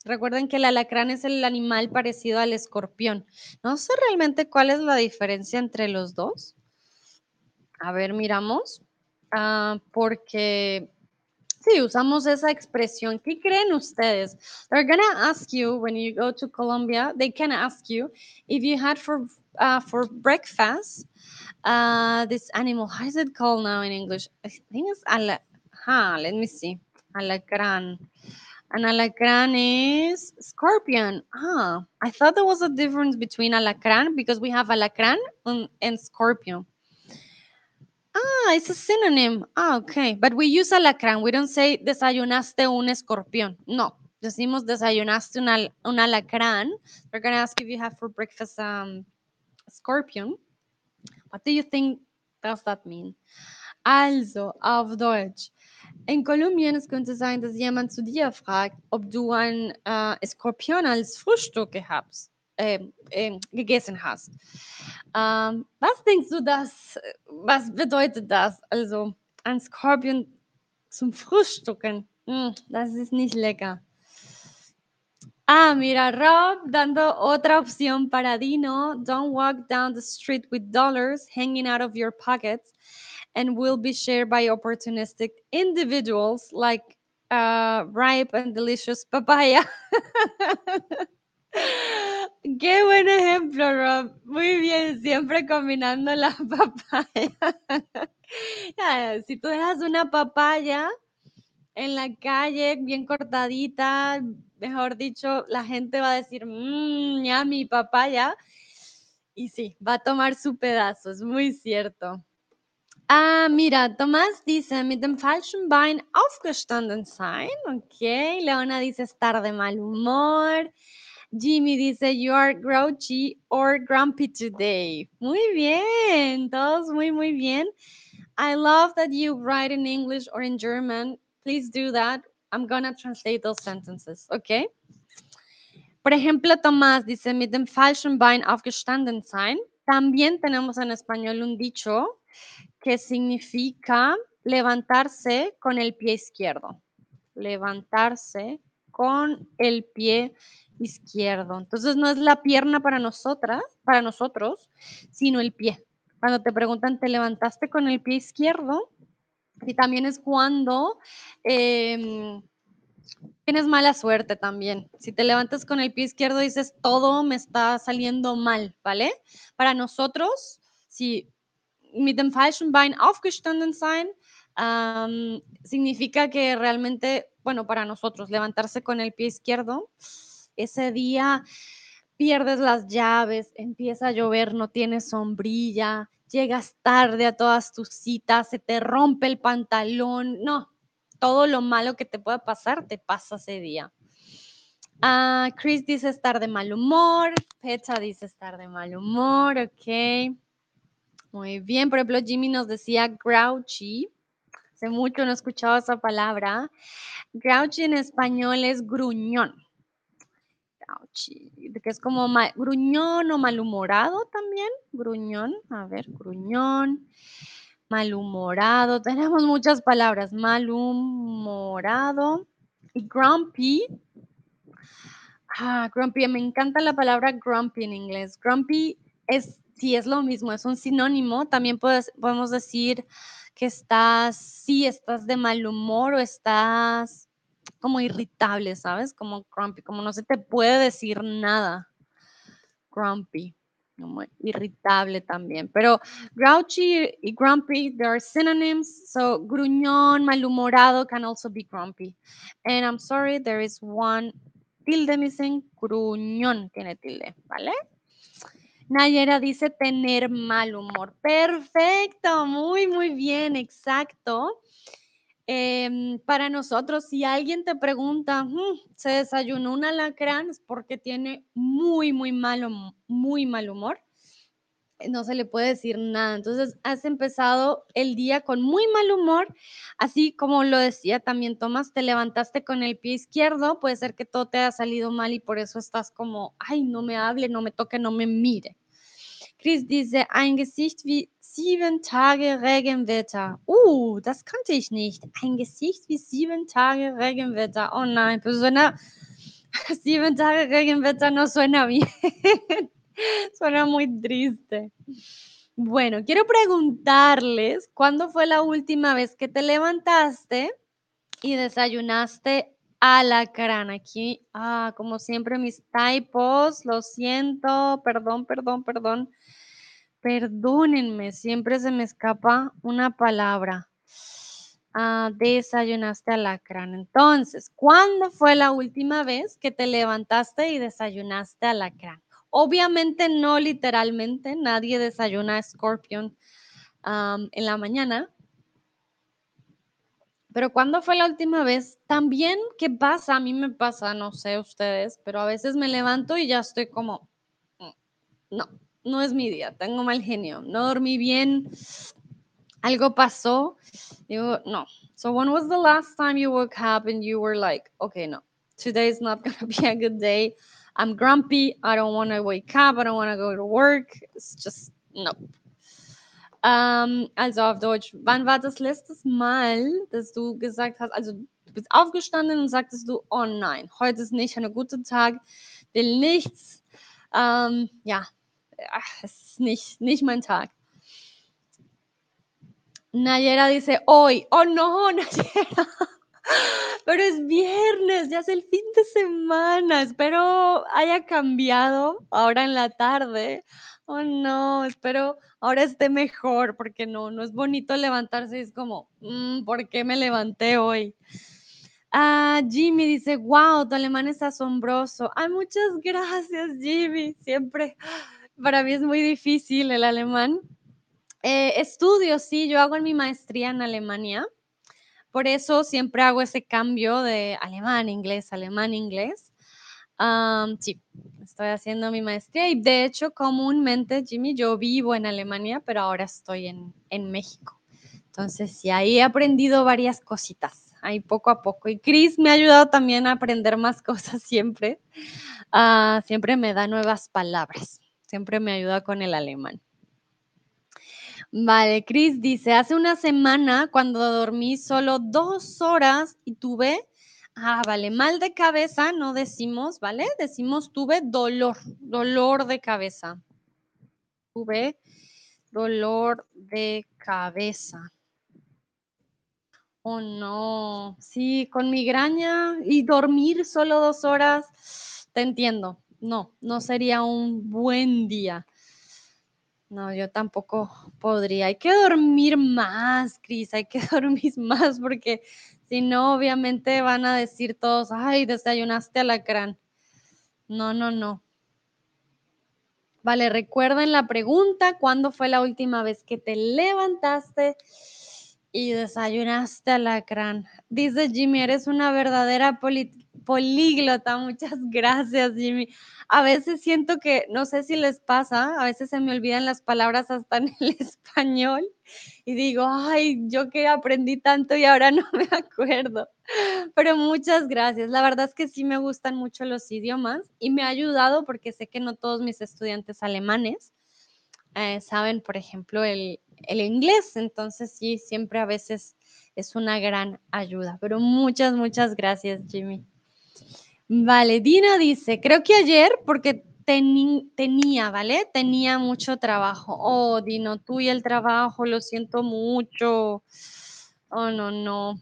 Recuerden que el alacrán es el animal parecido al escorpión. No sé realmente cuál es la diferencia entre los dos. A ver, miramos. Ah, porque sí, usamos esa expresión. ¿Qué creen ustedes? They're gonna ask you when you go to Colombia, they can ask you if you had for uh, for breakfast, uh, this animal, how is it called now in English? I think it's ala, huh, let me see, alacran. An alacran is scorpion. Ah, I thought there was a difference between alacran because we have alacran and, and scorpion. Ah, it's a synonym. Ah, okay. But we use alacrán. We don't say desayunaste un escorpión. No, decimos desayunaste un, al, un alacrán. We're going to ask if you have for breakfast um, Scorpion. What do you think does that mean? Also, auf Deutsch. In Kolumbien es könnte sein, dass jemand zu dir fragt, ob du ein äh, Skorpion als Frühstück gehabt, gegessen hast. Ähm, was denkst du das? Was bedeutet das? Also, ein Skorpion zum Frühstücken. Hm, das ist nicht lecker. Ah, mira, Rob dando otra opción para Dino. Don't walk down the street with dollars hanging out of your pockets. and will be shared by opportunistic individuals like uh, ripe and delicious papaya. Qué buen ejemplo, Rob. Muy bien, siempre combinando la papaya. si tú dejas una papaya en la calle bien cortadita, mejor dicho, la gente va a decir, mmm, ya mi papaya. Y sí, va a tomar su pedazo, es muy cierto. Ah, mira, Tomás dice, mit dem falschen Bein aufgestanden sein. Ok, Leona dice, estar de mal humor. Jimmy dice, you are grouchy or grumpy today. Muy bien, todos muy, muy bien. I love that you write in English or in German. Please do that. I'm gonna translate those sentences, okay? Por ejemplo, Tomás dice, mit dem falschen Bein aufgestanden sein. También tenemos en español un dicho que significa levantarse con el pie izquierdo. Levantarse con el pie izquierdo. Entonces no es la pierna para nosotras, para nosotros, sino el pie. Cuando te preguntan, ¿te levantaste con el pie izquierdo? Y también es cuando em, tienes mala suerte también. Si te levantas con el pie izquierdo, dices, todo me está saliendo mal, ¿vale? Para nosotros, si mit dem falschen Bein aufgestanden sein, significa que realmente, bueno, para nosotros, levantarse con el pie izquierdo, ese día pierdes las llaves, empieza a llover, no tienes sombrilla, llegas tarde a todas tus citas, se te rompe el pantalón, no, todo lo malo que te pueda pasar te pasa ese día. Ah, Chris dice estar de mal humor, Pecha dice estar de mal humor, ok. Muy bien, por ejemplo, Jimmy nos decía grouchy. Hace mucho no he escuchado esa palabra. Grouchy en español es gruñón. Que es como gruñón o malhumorado también. Gruñón, a ver, gruñón, malhumorado. Tenemos muchas palabras. Malhumorado. Y grumpy. Ah, grumpy. Me encanta la palabra grumpy en inglés. Grumpy es sí es lo mismo, es un sinónimo. También podemos decir que estás, sí, estás de mal humor o estás como irritable, ¿sabes? Como grumpy, como no se te puede decir nada. Grumpy, como irritable también. Pero grouchy y grumpy, there are synonyms. So gruñón, malhumorado can also be grumpy. And I'm sorry, there is one tilde missing. Gruñón tiene tilde, ¿vale? Nayera dice tener mal humor. Perfecto, muy, muy bien, exacto. Em, para nosotros, si alguien te pregunta, mm, ¿se desayunó un alacrán? Es porque tiene muy, muy malo, muy mal humor. No se le puede decir nada. Entonces, has empezado el día con muy mal humor, así como lo decía también Tomás, te levantaste con el pie izquierdo, puede ser que todo te haya salido mal y por eso estás como, ay, no me hable, no me toque, no me mire. Chris dice, ein Gesicht wie sieben Tage Regenwetter. Uh, das kannte ich nicht. Ein Gesicht wie sieben Tage Regenwetter. Oh nein, pues suena, sieben Tage Regenwetter no suena bien. suena muy triste. Bueno, quiero preguntarles, ¿cuándo fue la última vez que te levantaste y desayunaste alacrán? Aquí, ah, como siempre, mis typos, lo siento, perdón, perdón, perdón. Perdónenme, siempre se me escapa una palabra. Ah, desayunaste alacrán. Entonces, ¿cuándo fue la última vez que te levantaste y desayunaste alacrán? Obviamente no literalmente, nadie desayuna Scorpion en la mañana. Pero ¿cuándo fue la última vez? También, ¿qué pasa? A mí me pasa, no sé ustedes, pero a veces me levanto y ya estoy como, mm, no, no es mi día, tengo mal genio, no dormí bien, algo pasó. Digo, no. So when was the last time you woke up and you were like, okay, no, today is not to be a good day. I'm grumpy. I don't want to wake up. I don't want to go to work. It's just, no. Um, also auf Deutsch, wann war das letztes Mal, dass du gesagt hast, also du bist aufgestanden und sagtest du, oh nein, heute ist nicht ein guter Tag, will nichts. Um, ja, ach, es nicht, nicht mein Tag. Nayera dice hoy. Oh no, Nayera. Pero es viernes, ya es el fin de semana. Espero haya cambiado ahora en la tarde. Oh no, espero ahora esté mejor porque no, no es bonito levantarse. Es como, mm, ¿por qué me levanté hoy? Ah, Jimmy dice, wow, tu alemán es asombroso. Ay, muchas gracias, Jimmy. Siempre, para mí es muy difícil el alemán. Eh, estudio, sí, yo hago en mi maestría en Alemania. Por eso siempre hago ese cambio de alemán, inglés, alemán, inglés. sí, estoy haciendo mi maestría y de hecho comúnmente, Jimmy, yo vivo en Alemania, pero ahora estoy en, en México. Entonces, sí, ahí he aprendido varias cositas, ahí poco a poco. Y Chris me ha ayudado también a aprender más cosas siempre. Ah, siempre me da nuevas palabras, siempre me ayuda con el alemán. Vale, Chris dice, hace una semana cuando dormí solo dos horas y tuve, ah, vale, mal de cabeza, no decimos, ¿vale? Decimos tuve dolor, dolor de cabeza. Tuve dolor de cabeza. Oh, no. Sí, con migraña y dormir solo dos horas, te entiendo. No, no sería un buen día. No, yo tampoco podría. Hay que dormir más, Cris, hay que dormir más porque si no, obviamente van a decir todos, ay, desayunaste alacrán. No, no, no. Vale, recuerden la pregunta, ¿cuándo fue la última vez que te levantaste y desayunaste alacrán? Dice Jimmy, eres una verdadera políglota. Muchas gracias, Jimmy a veces siento que, no sé si les pasa, a veces se me olvidan las palabras hasta en el español y digo, ay, yo que aprendí tanto y ahora no me acuerdo. Pero muchas gracias. La verdad es que sí me gustan mucho los idiomas y me ha ayudado porque sé que no todos mis estudiantes alemanes eh, saben, por ejemplo, el, el inglés. Entonces sí, siempre a veces es una gran ayuda. Pero muchas, muchas gracias, Jimmy. Vale, Dina dice, creo que ayer porque tenía, ¿vale? Tenía mucho trabajo. Oh, Dino, tú y el trabajo, lo siento mucho. Oh, no, no.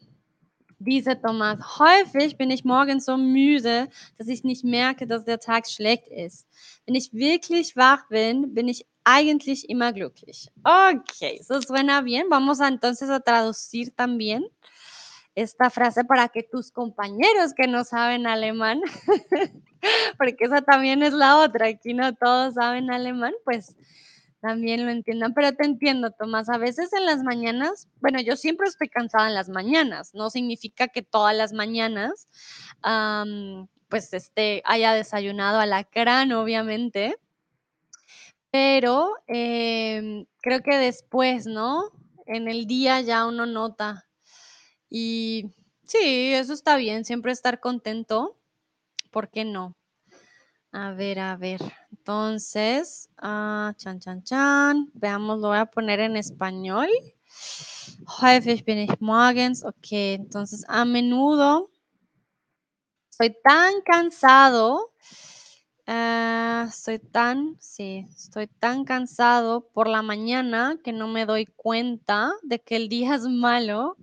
Dice Thomas, häufig bin ich morgens so müde, dass ich nicht merke, dass der Tag schlecht ist. Wenn ich wirklich wach bin, bin ich eigentlich immer glücklich. Ok, eso suena bien. Vamos entonces a traducir también esta frase para que tus compañeros que no saben alemán, porque esa también es la otra, aquí no todos saben alemán, pues también lo entiendan, pero te entiendo, Tomás, a veces en las mañanas, bueno, yo siempre estoy cansada en las mañanas, no significa que todas las mañanas, pues, este, haya desayunado alacrán, obviamente, pero em, creo que después, ¿no? En el día ya uno nota y sí, eso está bien, siempre estar contento. ¿Por qué no? A ver, a ver. Entonces, ah, chan, chan, chan. Veamos, lo voy a poner en español. Häufig bin ich morgens. Ok, entonces a menudo estoy tan cansado. Uh, estoy tan, sí, estoy tan cansado por la mañana que no me doy cuenta de que el día es malo.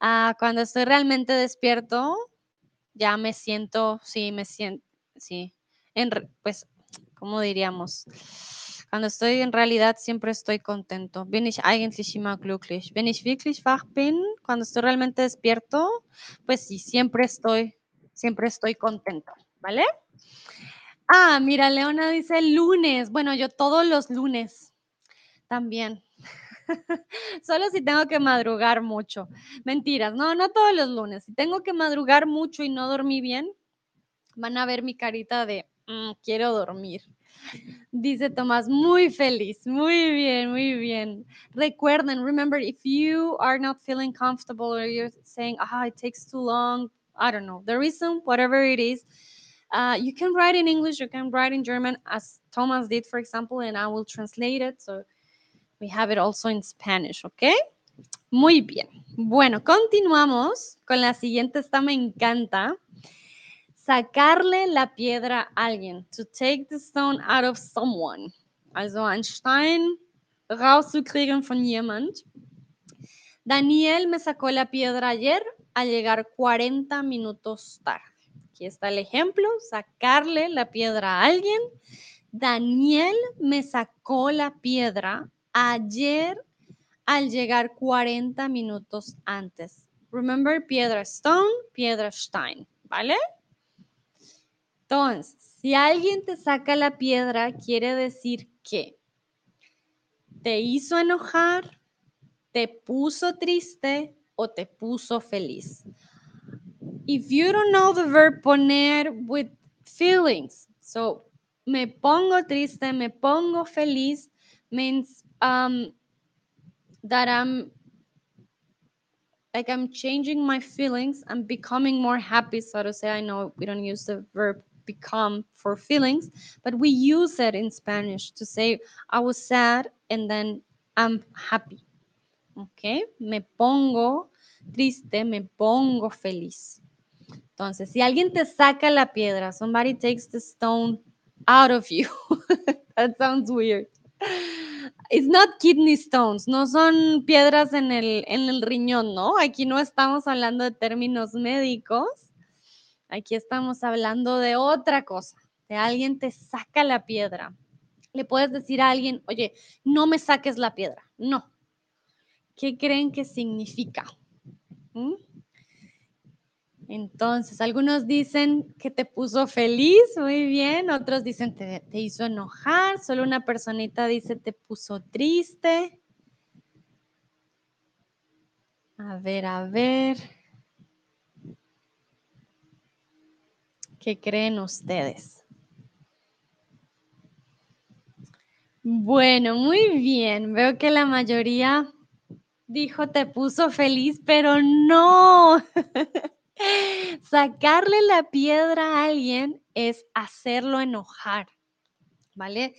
Ah, cuando estoy realmente despierto, ya me siento, sí, me siento, sí, en, pues, ¿cómo diríamos? Cuando estoy en realidad siempre estoy contento. Bin ich eigentlich immer glücklich. Wenn ich wirklich wach bin, cuando estoy realmente despierto, pues sí, siempre estoy, siempre estoy contento, ¿vale? Ah, mira, Leona dice lunes. Bueno, yo todos los lunes también. Solo si tengo que madrugar mucho. Mentiras, no, no todos los lunes. Si tengo que madrugar mucho y no dormí bien, van a ver mi carita de mm, quiero dormir. Dice Tomás, muy feliz, muy bien, muy bien. Recuerden, remember, if you are not feeling comfortable or you're saying, ah, it takes too long, I don't know, the reason, whatever it is, uh, you can write in English, you can write in German, as Thomas did, for example, and I will translate it. So We have it also in Spanish, ¿ok? Muy bien. Bueno, continuamos con la siguiente. Esta me encanta. Sacarle la piedra a alguien. To take the stone out of someone. Also ein Stein rauszukriegen von jemand. Daniel me sacó la piedra ayer al llegar 40 minutos tarde. Aquí está el ejemplo, sacarle la piedra a alguien. Daniel me sacó la piedra ayer al llegar 40 minutos antes. Remember, piedra stone, piedra stein, ¿vale? Entonces, si alguien te saca la piedra, quiere decir que te hizo enojar, te puso triste o te puso feliz. If you don't know the verb poner with feelings, so me pongo triste, me pongo feliz means um, that I'm like I'm changing my feelings. I'm becoming more happy, so to say. I know we don't use the verb become for feelings, but we use it in Spanish to say I was sad and then I'm happy. Okay, me pongo triste, me pongo feliz. Entonces, si alguien te saca la piedra, somebody takes the stone out of you. that sounds weird. It's not kidney stones, no son piedras en el, en el riñón, ¿no? Aquí no estamos hablando de términos médicos. Aquí estamos hablando de otra cosa. De alguien te saca la piedra. Le puedes decir a alguien, oye, no me saques la piedra. No. ¿Qué creen que significa? ¿Mm? Entonces, algunos dicen que te puso feliz, muy bien, otros dicen te, te hizo enojar, solo una personita dice te puso triste. A ver, a ver. ¿Qué creen ustedes? Bueno, muy bien. Veo que la mayoría dijo te puso feliz, pero no. Sacarle la piedra a alguien es hacerlo enojar, ¿vale?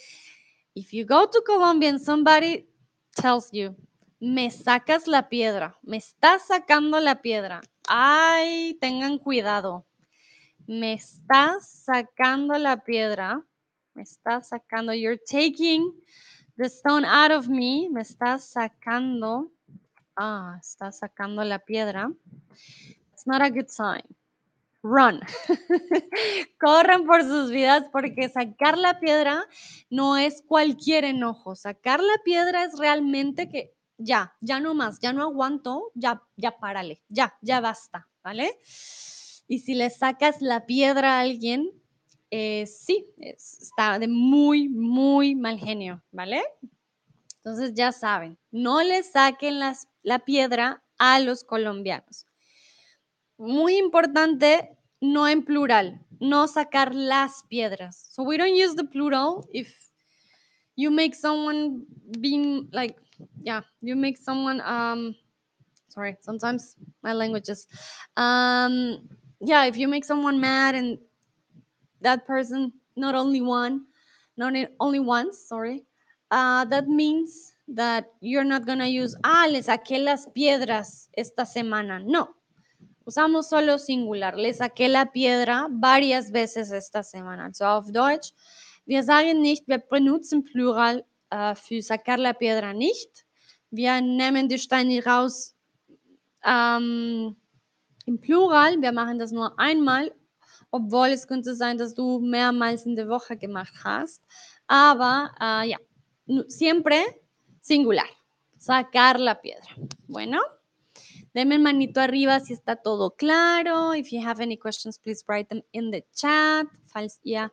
If you go to Colombia and somebody tells you, me sacas la piedra, me estás sacando la piedra, ay, tengan cuidado, me estás sacando la piedra, me estás sacando, you're taking the stone out of me, me estás sacando, ah, estás sacando la piedra. It's not a good sign. Run. Corran por sus vidas porque sacar la piedra no es cualquier enojo. Sacar la piedra es realmente que ya, ya no más, ya no aguanto, ya, ya párale, ya, ya basta, ¿vale? Y si le sacas la piedra a alguien, eh, sí, está de muy, muy mal genio, ¿vale? Entonces ya saben, no le saquen las, la piedra a los colombianos muy importante, no en plural, no sacar las piedras. So we don't use the plural if you make someone being like, yeah, you make someone, um, sorry, sometimes my language is, um, yeah, if you make someone mad and that person, not only one, not only once, sorry, uh, that means that you're not gonna use, ah, le saqué las piedras esta semana. No, Usamos solo singular. Le saqué la piedra varias veces esta semana. So auf Deutsch, wir sagen nicht, wir benutzen Plural äh, für sacar la piedra nicht. Wir nehmen die Steine raus ähm, im Plural. Wir machen das nur einmal, obwohl es könnte sein, dass du mehrmals in der Woche gemacht hast. Aber äh, ja, siempre singular. Sacar la piedra. Bueno. Denme manito arriba si está todo claro. If you have any questions, please write them in the chat. Falls ihr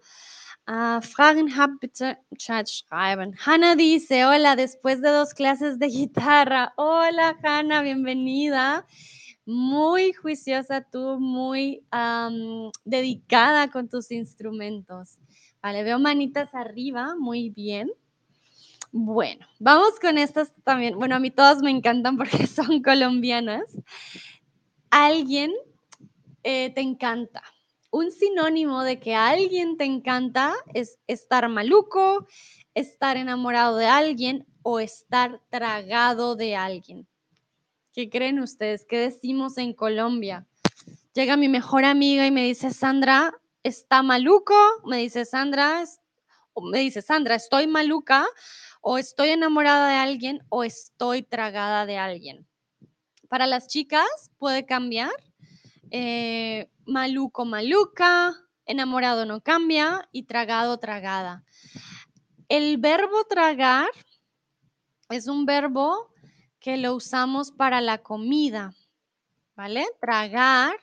uh, Fragen habt, bitte Chat schreiben. Hanna dice, hola, después de dos clases de guitarra. Hola, Hanna, bienvenida. Muy juiciosa tú, muy dedicada con tus instrumentos. Vale, veo manitas arriba, muy bien. Bueno, vamos con estas también. Bueno, a mí todas me encantan porque son colombianas. Alguien eh, te encanta. Un sinónimo de que alguien te encanta es estar maluco, estar enamorado de alguien o estar tragado de alguien. ¿Qué creen ustedes? ¿Qué decimos en Colombia? Llega mi mejor amiga y me dice, Sandra, ¿está maluco? Me dice, Sandra, me dice, Sandra, estoy maluca o estoy enamorada de alguien o estoy tragada de alguien. Para las chicas puede cambiar. Eh, maluco, maluca, enamorado no cambia y tragado, tragada. El verbo tragar es un verbo que lo usamos para la comida, ¿vale? Tragar,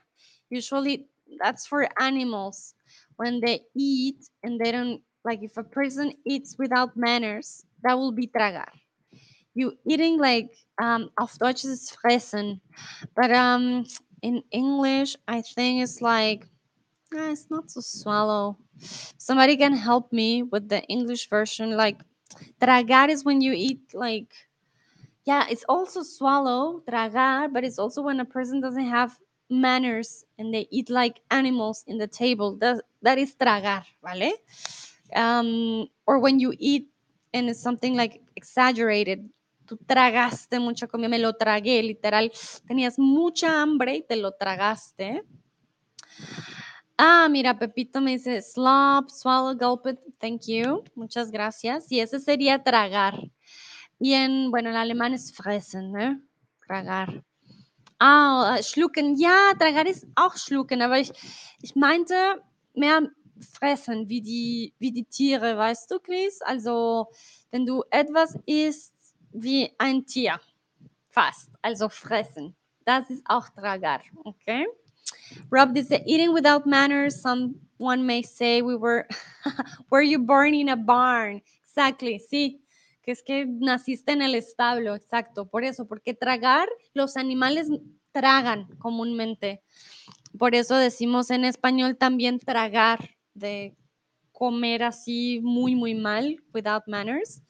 usually that's for animals. When they eat and they don't, like if a person eats without manners, that will be tragar. You eating like, um, auf Deutsch is fressen, but um, in English, I think it's like, uh, it's not to swallow. Somebody can help me with the English version. Like, tragar is when you eat like yeah, it's also swallow, tragar, but it's also when a person doesn't have manners and they eat like animals in the table. That, that is tragar, ¿vale? Um, or when you eat and it's something like exaggerated. Tú tragaste mucha comida, me lo tragué, literal. Tenías mucha hambre y te lo tragaste. Ah, mira, Pepito me dice slop, swallow, gulp it. Thank you. Muchas gracias. Y ese sería tragar. Y en, bueno, en alemán es fressen, ne? Tragar. Ah, schlucken. Ja, tragar ist auch schlucken, aber ich, ich meinte mehr fressen, wie die, wie die Tiere, weißt du, Chris? Also, wenn du etwas isst wie ein Tier, fast, also fressen. Das ist auch tragar, okay? Rob dice, eating without manners, someone may say we were, were you born in a barn? Exactly, sí, que es que naciste en el establo, exacto, por eso, porque tragar, los animales tragan comúnmente. Por eso decimos en español también tragar, de comer así muy, muy mal, without manners.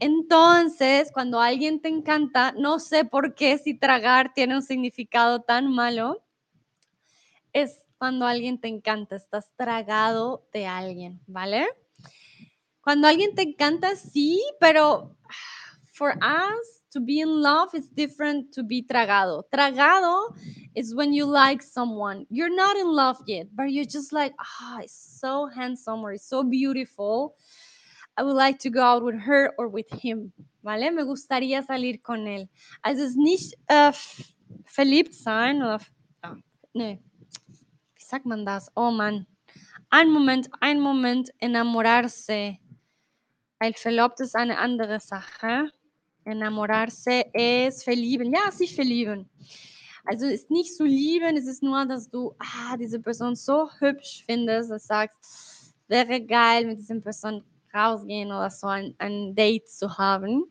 entonces, cuando alguien te encanta, no sé por qué si tragar tiene un significado tan malo, es cuando alguien te encanta, estás tragado de alguien, ¿vale? Cuando alguien te encanta, sí, pero for us to be in love is different to be tragado. Tragado is when you like someone. You're not in love yet, but you're just like, ah, oh, it's so handsome or it's so beautiful. I would like to go out with her or with him. ¿Vale? Me gustaría salir con él. Also es nicht verliebt sein oder, oh, nee. Wie sagt man das? Oh man. Ein Moment, ein Moment, enamorarse. Weil verlobt ist eine andere Sache. Enamorarse ist verlieben. Ja, sich verlieben. Also ist nicht zu lieben, es ist nur, dass du ah, diese Person so hübsch findest, dass du sagst, wäre geil, mit dieser Person rausgehen oder so ein, ein Date zu haben.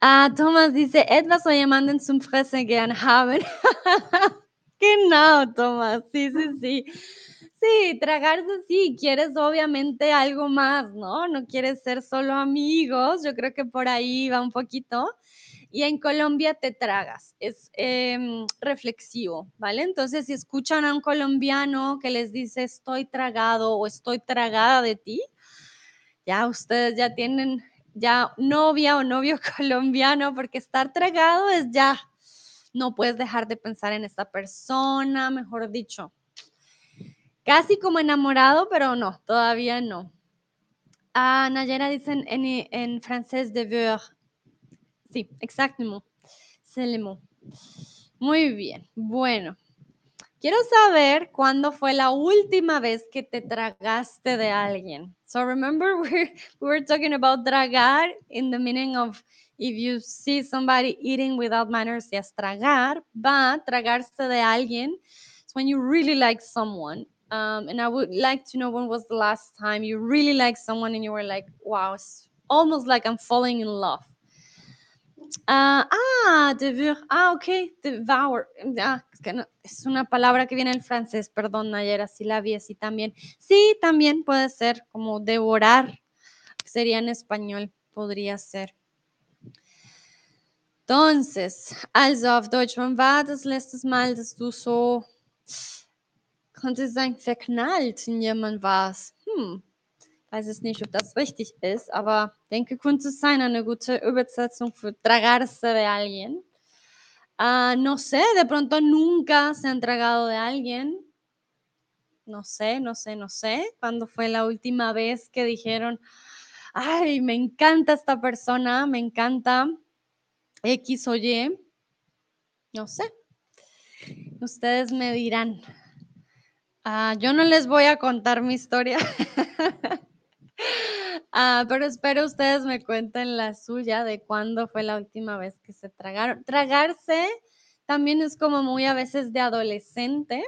Ah, Thomas dice, etwas o jemanden zum Fressen gern haben. genau, Thomas, sí, sí, sí. Sí, tragarse sí, quieres obviamente algo más, ¿no? No quieres ser solo amigos, yo creo que por ahí va un poquito. Y en Colombia te tragas, es em, reflexivo, ¿vale? Entonces, si escuchan a un colombiano que les dice estoy tragado o estoy tragada de ti, ya ustedes ya tienen ya novia o novio colombiano, porque estar tragado es ya, no puedes dejar de pensar en esta persona, mejor dicho, Casi como enamorado, pero no, todavía no. Ah, Nayera dicen en, en francés de ver. Sí, exactamente. C'est le mot. Muy bien. Bueno, quiero saber cuándo fue la última vez que te tragaste de alguien. So remember we were talking about tragar in the meaning of if you see somebody eating without manners, yes, tragar, but tragarse de alguien is when you really like someone um, and I would like to know when was the last time you really liked someone and you were like, wow, it's almost like I'm falling in love. Uh, ah, devoir. Ah, ok, devour. Ah, es, que no, es una palabra que viene del francés, perdón, ayer así la vi así también. Sí, también puede ser como devorar, sería en español, podría ser. Entonces, also auf Deutsch, wann war das letztes Mal, dass du so könnte sein, verknallt in jemand warst. Hm, weiß es nicht, ob das richtig ist, aber denke, könnte sein eine gute Übersetzung für tragarse de alguien. Uh, no sé, de pronto nunca se han tragado de alguien. No sé, no sé, no sé. ¿Cuándo fue la última vez que dijeron, ay, me encanta esta persona, me encanta X o Y? No sé. Ustedes me dirán. Ah, yo no les voy a contar mi historia. Ah, pero espero ustedes me cuenten la suya de cuándo fue la última vez que se tragaron. Tragarse también es como muy a veces de adolescente,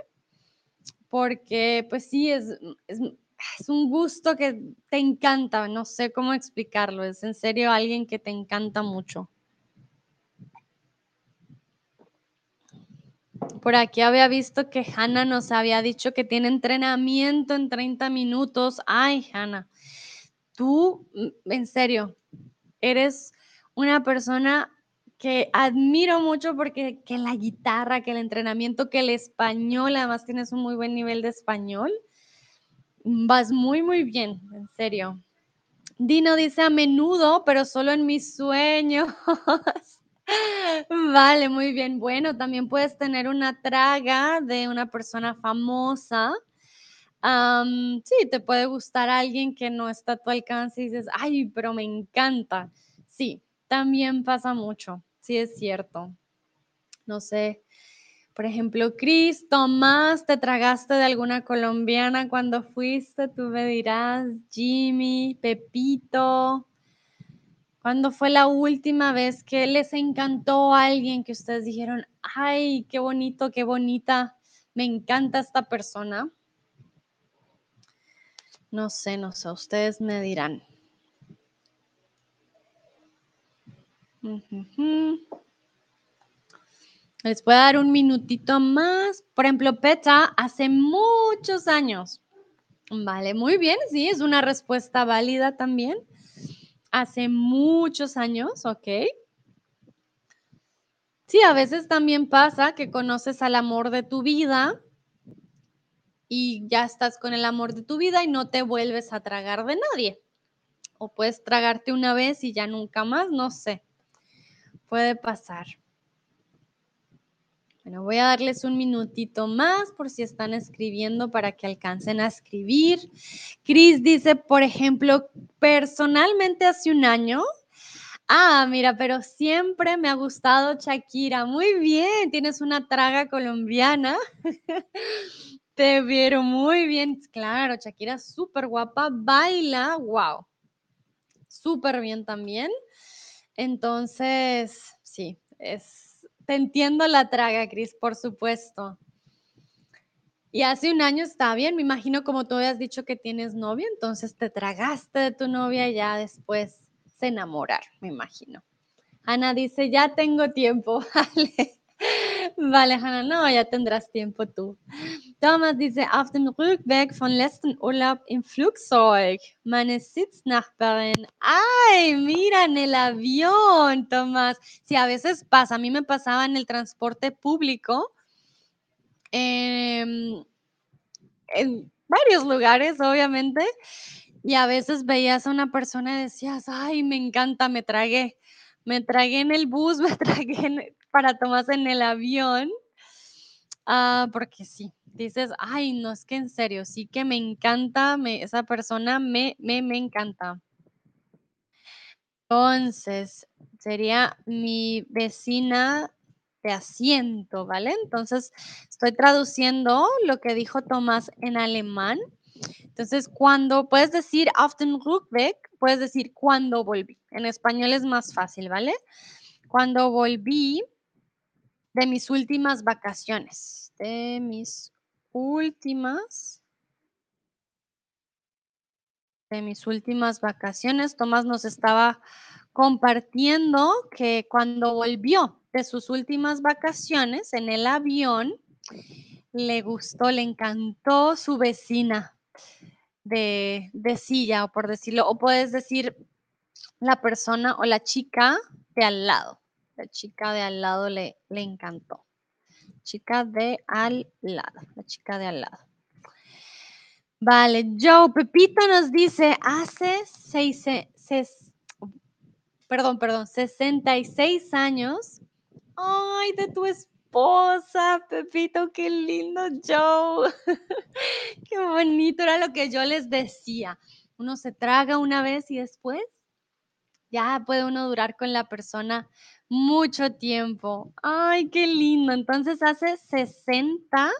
porque pues sí, es, es, es un gusto que te encanta, no sé cómo explicarlo, es en serio alguien que te encanta mucho. Por aquí había visto que Hannah nos había dicho que tiene entrenamiento en 30 minutos. Ay, Hannah, tú, mm, en serio, eres una persona que admiro mucho porque que la guitarra, que el entrenamiento, que el español, además tienes un muy buen nivel de español. Vas muy, muy bien, en serio. Dino dice a menudo, pero solo en mis sueños. Vale, muy bien. Bueno, también puedes tener una traga de una persona famosa. sí, te puede gustar alguien que no está a tu alcance y dices, ay, pero me encanta. Sí, también pasa mucho. Sí, es cierto. No sé. Por ejemplo, Cris, Tomás, ¿te tragaste de alguna colombiana cuando fuiste? Tú me dirás, Jimmy, Pepito. ¿Cuándo fue la última vez que les encantó a alguien que ustedes dijeron, ay, qué bonito, qué bonita, me encanta esta persona? No sé, no sé, ustedes me dirán. Les voy a dar un minutito más. Por ejemplo, Petra, hace muchos años. Vale, muy bien, sí, es una respuesta válida también hace muchos años, ¿ok? Sí, a veces también pasa que conoces al amor de tu vida y ya estás con el amor de tu vida y no te vuelves a tragar de nadie. O puedes tragarte una vez y ya nunca más, no sé. Puede pasar. Bueno, voy a darles un minutito más por si están escribiendo para que alcancen a escribir. Cris dice, por ejemplo, personalmente hace un año. Ah, mira, pero siempre me ha gustado Shakira. Muy bien, tienes una traga colombiana. Te vieron muy bien. Claro, Shakira súper guapa, baila, wow. Súper bien también. Entonces, sí, es te entiendo la traga, Cris, por supuesto. Y hace un año está bien, me imagino como tú habías dicho que tienes novia, entonces te tragaste de tu novia y ya después se enamoraron, me imagino. Ana dice, ya tengo tiempo, vale. Vale, Hanna, no, ya tendrás tiempo tú. Thomas dice, auf dem Rückweg von letzten Urlaub im Flugzeug, meine Sitznachbarin. Ay, mira, en el avión, Tomás. Sí, a veces pasa, a mí me pasaba en el transporte público, em, en varios lugares, obviamente, y a veces veías a una persona y decías, ay, me encanta, me tragué. Me tragué en el bus, me tragué en, para Tomás en el avión. Ah, porque sí, dices, ay, no, es que en serio, sí que me encanta, me, esa persona me, me, me encanta. Entonces, sería mi vecina de asiento, ¿vale? Entonces, estoy traduciendo lo que dijo Tomás en alemán. Entonces, cuando puedes decir auf den Rückweg, puedes decir cuando volví. En español es más fácil, ¿vale? Cuando volví, de mis últimas vacaciones. De mis últimas. De mis últimas vacaciones. Tomás nos estaba compartiendo que cuando volvió de sus últimas vacaciones en el avión, le gustó, le encantó su vecina de, de silla, o por decirlo, o puedes decir la persona o la chica de al lado. La chica de al lado le, le encantó. Chica de al lado, la chica de al lado. Vale, Joe Pepito nos dice, hace seis, perdón, perdón, 66 años. Ay, de tu esposa, Pepito, qué lindo, Joe. qué bonito, era lo que yo les decía. Uno se traga una vez y después ya puede uno durar con la persona mucho tiempo. Ay, qué lindo. Entonces hace 60,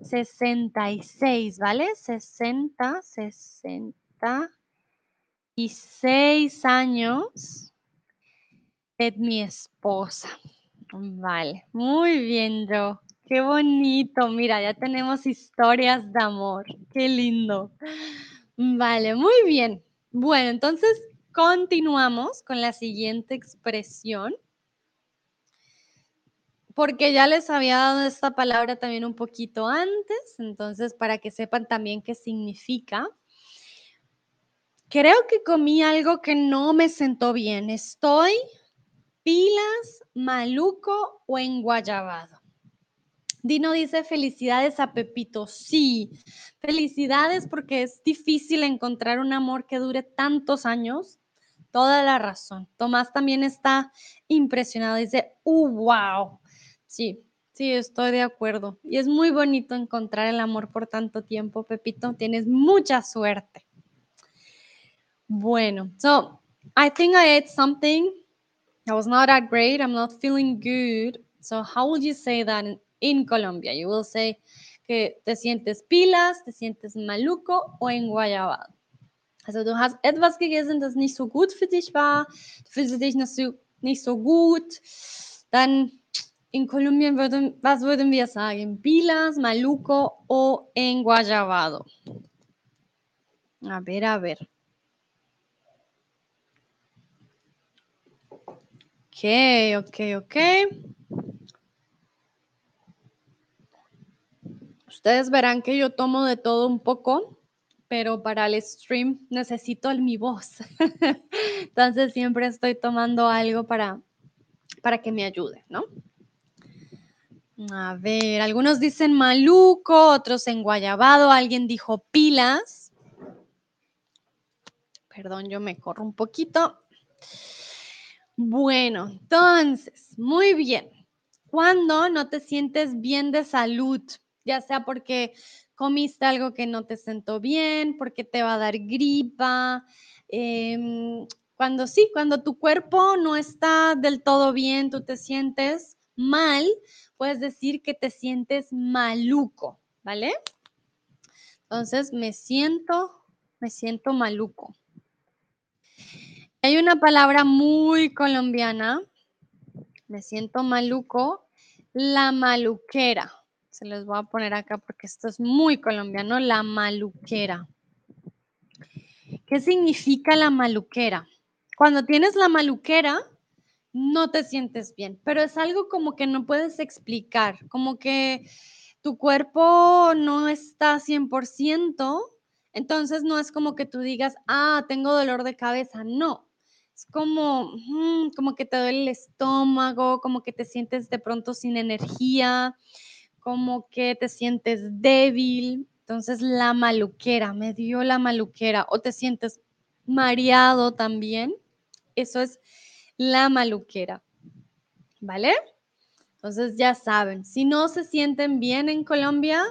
66, ¿vale? 60, 66 años es mi esposa. Vale, muy bien, yo. Qué bonito. Mira, ya tenemos historias de amor. Qué lindo. Vale, muy bien. Bueno, entonces continuamos con la siguiente expresión. Porque ya les había dado esta palabra también un poquito antes, entonces para que sepan también qué significa. Creo que comí algo que no me sentó bien. Estoy pilas, maluco o enguayabado. Dino dice felicidades a Pepito. Sí, felicidades porque es difícil encontrar un amor que dure tantos años. Toda la razón. Tomás también está impresionado. Dice, uh, wow. Sí, sí, estoy de acuerdo. Y es muy bonito encontrar el amor por tanto tiempo, Pepito. Tienes mucha suerte. Bueno, so I think I ate something that was not that great. I'm not feeling good. So how would you say that in, in Colombia? You will say que te sientes pilas, te sientes maluco o enguayabado. Also du hast etwas gegessen, das nicht so gut für dich war, du fühlst dich nicht so, nicht so gut, dann in Kolumbien würden, was würden wir sagen? Pilas, maluco o enguayabado. A ver, a ver. Ok, ok, ok. Ustedes verán que yo tomo de todo un poco, pero para el stream necesito el, mi voz. Entonces siempre estoy tomando algo para, para que me ayude, ¿no? A ver, algunos dicen maluco, otros enguayabado, alguien dijo pilas. Perdón, yo me corro un poquito. Bueno, entonces, muy bien. Cuando no te sientes bien de salud, ya sea porque comiste algo que no te sentó bien, porque te va a dar gripa, em, cuando sí, cuando tu cuerpo no está del todo bien, tú te sientes mal, puedes decir que te sientes maluco, ¿vale? Entonces, me siento, me siento maluco. Hay una palabra muy colombiana, me siento maluco, la maluquera. Se les voy a poner acá porque esto es muy colombiano, la maluquera. ¿Qué significa la maluquera? Cuando tienes la maluquera, no te sientes bien, pero es algo como que no puedes explicar, como que tu cuerpo no está 100%, entonces no es como que tú digas, ah, tengo dolor de cabeza, no, es como, como que te duele el estómago, como que te sientes de pronto sin energía, como que te sientes débil. Entonces la maluquera, me dio la maluquera o te sientes mareado también. Eso es la maluquera. ¿Vale? Entonces ya saben, si no se sienten bien en Colombia,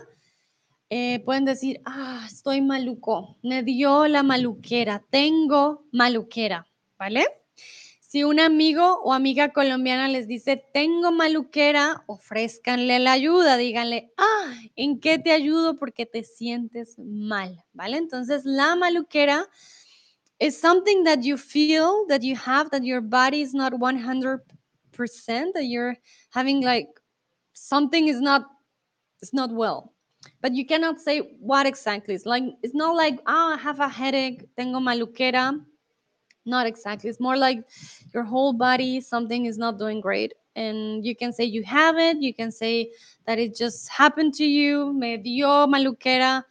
eh, pueden decir, ah, estoy maluco, me dio la maluquera, tengo maluquera. ¿Vale? Si un amigo o amiga colombiana les dice, tengo maluquera, ofrézcanle la ayuda, díganle, ah, ¿en qué te ayudo? Porque te sientes mal, ¿vale? Entonces, la maluquera is something that you feel, that you have, that your body is not 100%, that you're having like something is not, it's not well. But you cannot say what exactly. It's like, it's not like, ah, I have a headache, tengo maluquera not exactly. It's more like your whole body, something is not doing great. And you can say you have it. You can say that it just happened to you. Me dio maluquera.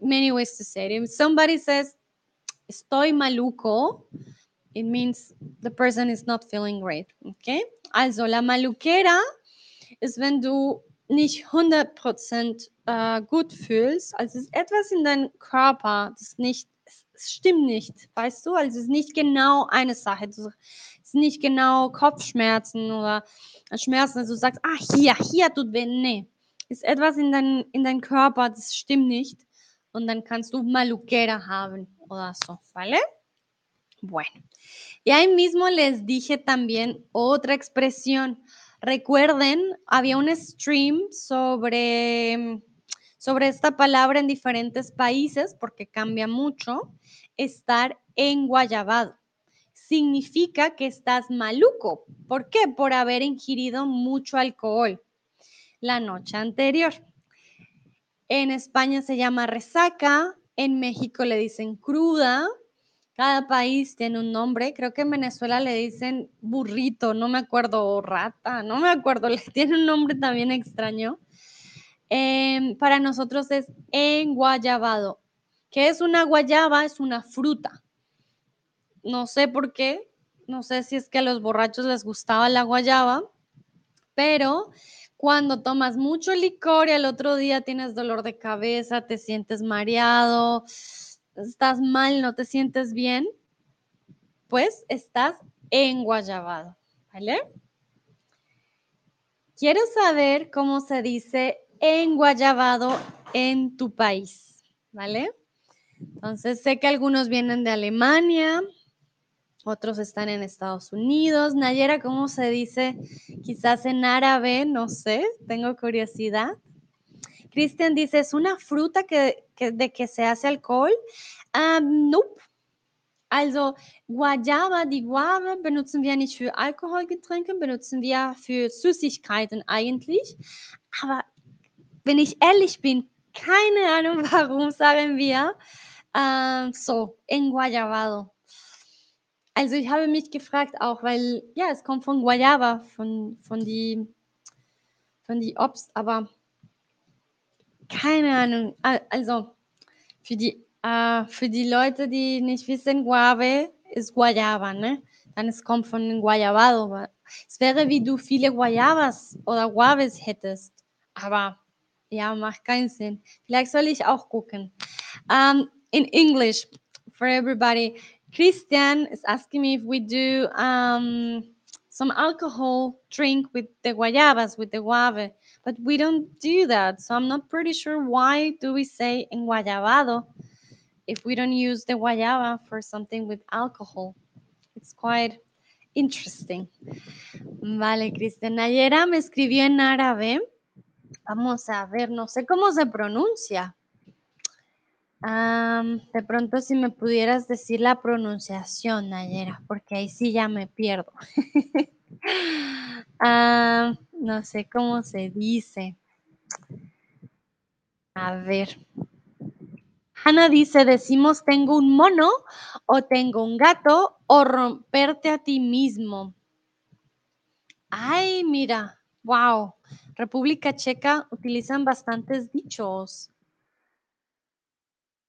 Many ways to say it. If somebody says, estoy maluco, it means the person is not feeling great. Okay? Also, la maluquera ist, wenn du nicht 100% äh, gut fühlst. Also, es ist etwas in deinem Körper, das nicht stimmt nicht, weißt du? Also es ist nicht genau eine Sache. Es ist nicht genau Kopfschmerzen oder Schmerzen, dass du sagst, ah, hier, hier tut weh. Nee, ist etwas in deinem in dein Körper, das stimmt nicht. Und dann kannst du Maluquera haben oder so, ¿vale? Bueno, y ahí mismo les dije también otra expresión. Recuerden, había un stream sobre, sobre esta palabra en diferentes países porque cambia mucho. Estar enguayabado significa que estás maluco. ¿Por qué? Por haber ingerido mucho alcohol la noche anterior. En España se llama resaca, en México le dicen cruda. Cada país tiene un nombre. Creo que en Venezuela le dicen burrito, no me acuerdo, rata, no me acuerdo. Le tiene un nombre también extraño. Em, para nosotros es enguayabado. ¿Qué es una guayaba? Es una fruta. No sé por qué. No sé si es que a los borrachos les gustaba la guayaba, pero cuando tomas mucho licor y al otro día tienes dolor de cabeza, te sientes mareado, estás mal, no te sientes bien, pues estás enguayabado, ¿vale? Quiero saber cómo se dice enguayabado en tu país, ¿vale? Entonces sé que algunos vienen de Alemania, otros están en Estados Unidos. Nayera, ¿cómo se dice? Quizás en árabe, no sé, tengo curiosidad. Cristian dice, ¿es una fruta que, de que se hace alcohol? Um, nope. Also Guayaba, die Guave benutzen wir nicht für Alkoholgetränke, benutzen wir für Süßigkeiten eigentlich. Aber wenn ich ehrlich bin, keine Ahnung, warum sagen wir ähm, so, enguayabado. Also ich habe mich gefragt auch, weil ja, es kommt von Guayaba, von, von die, von die Obst, aber keine Ahnung. Also für die, äh, für die Leute, die nicht wissen, Guave ist Guayaba, ne? Dann es kommt von Guayabado. Es wäre wie du viele Guayabas oder Guaves hättest. Aber ja, macht keinen Sinn. Vielleicht soll ich auch gucken. Um, in English, for everybody, Christian is asking me if we do um, some alcohol drink with the guayabas, with the guave, but we don't do that. So I'm not pretty sure why do we say enguayabado if we don't use the guayaba for something with alcohol. It's quite interesting. Vale, Cristian. Nayera me escribió en árabe. Vamos a ver, no sé cómo se pronuncia. de pronto si me pudieras decir la pronunciación, Nayera, porque ahí sí ya me pierdo. no sé cómo se dice. A ver. Hanna dice, decimos tengo un mono o tengo un gato o romperte a ti mismo. Ay, mira, wow. República Checa utilizan bastantes dichos.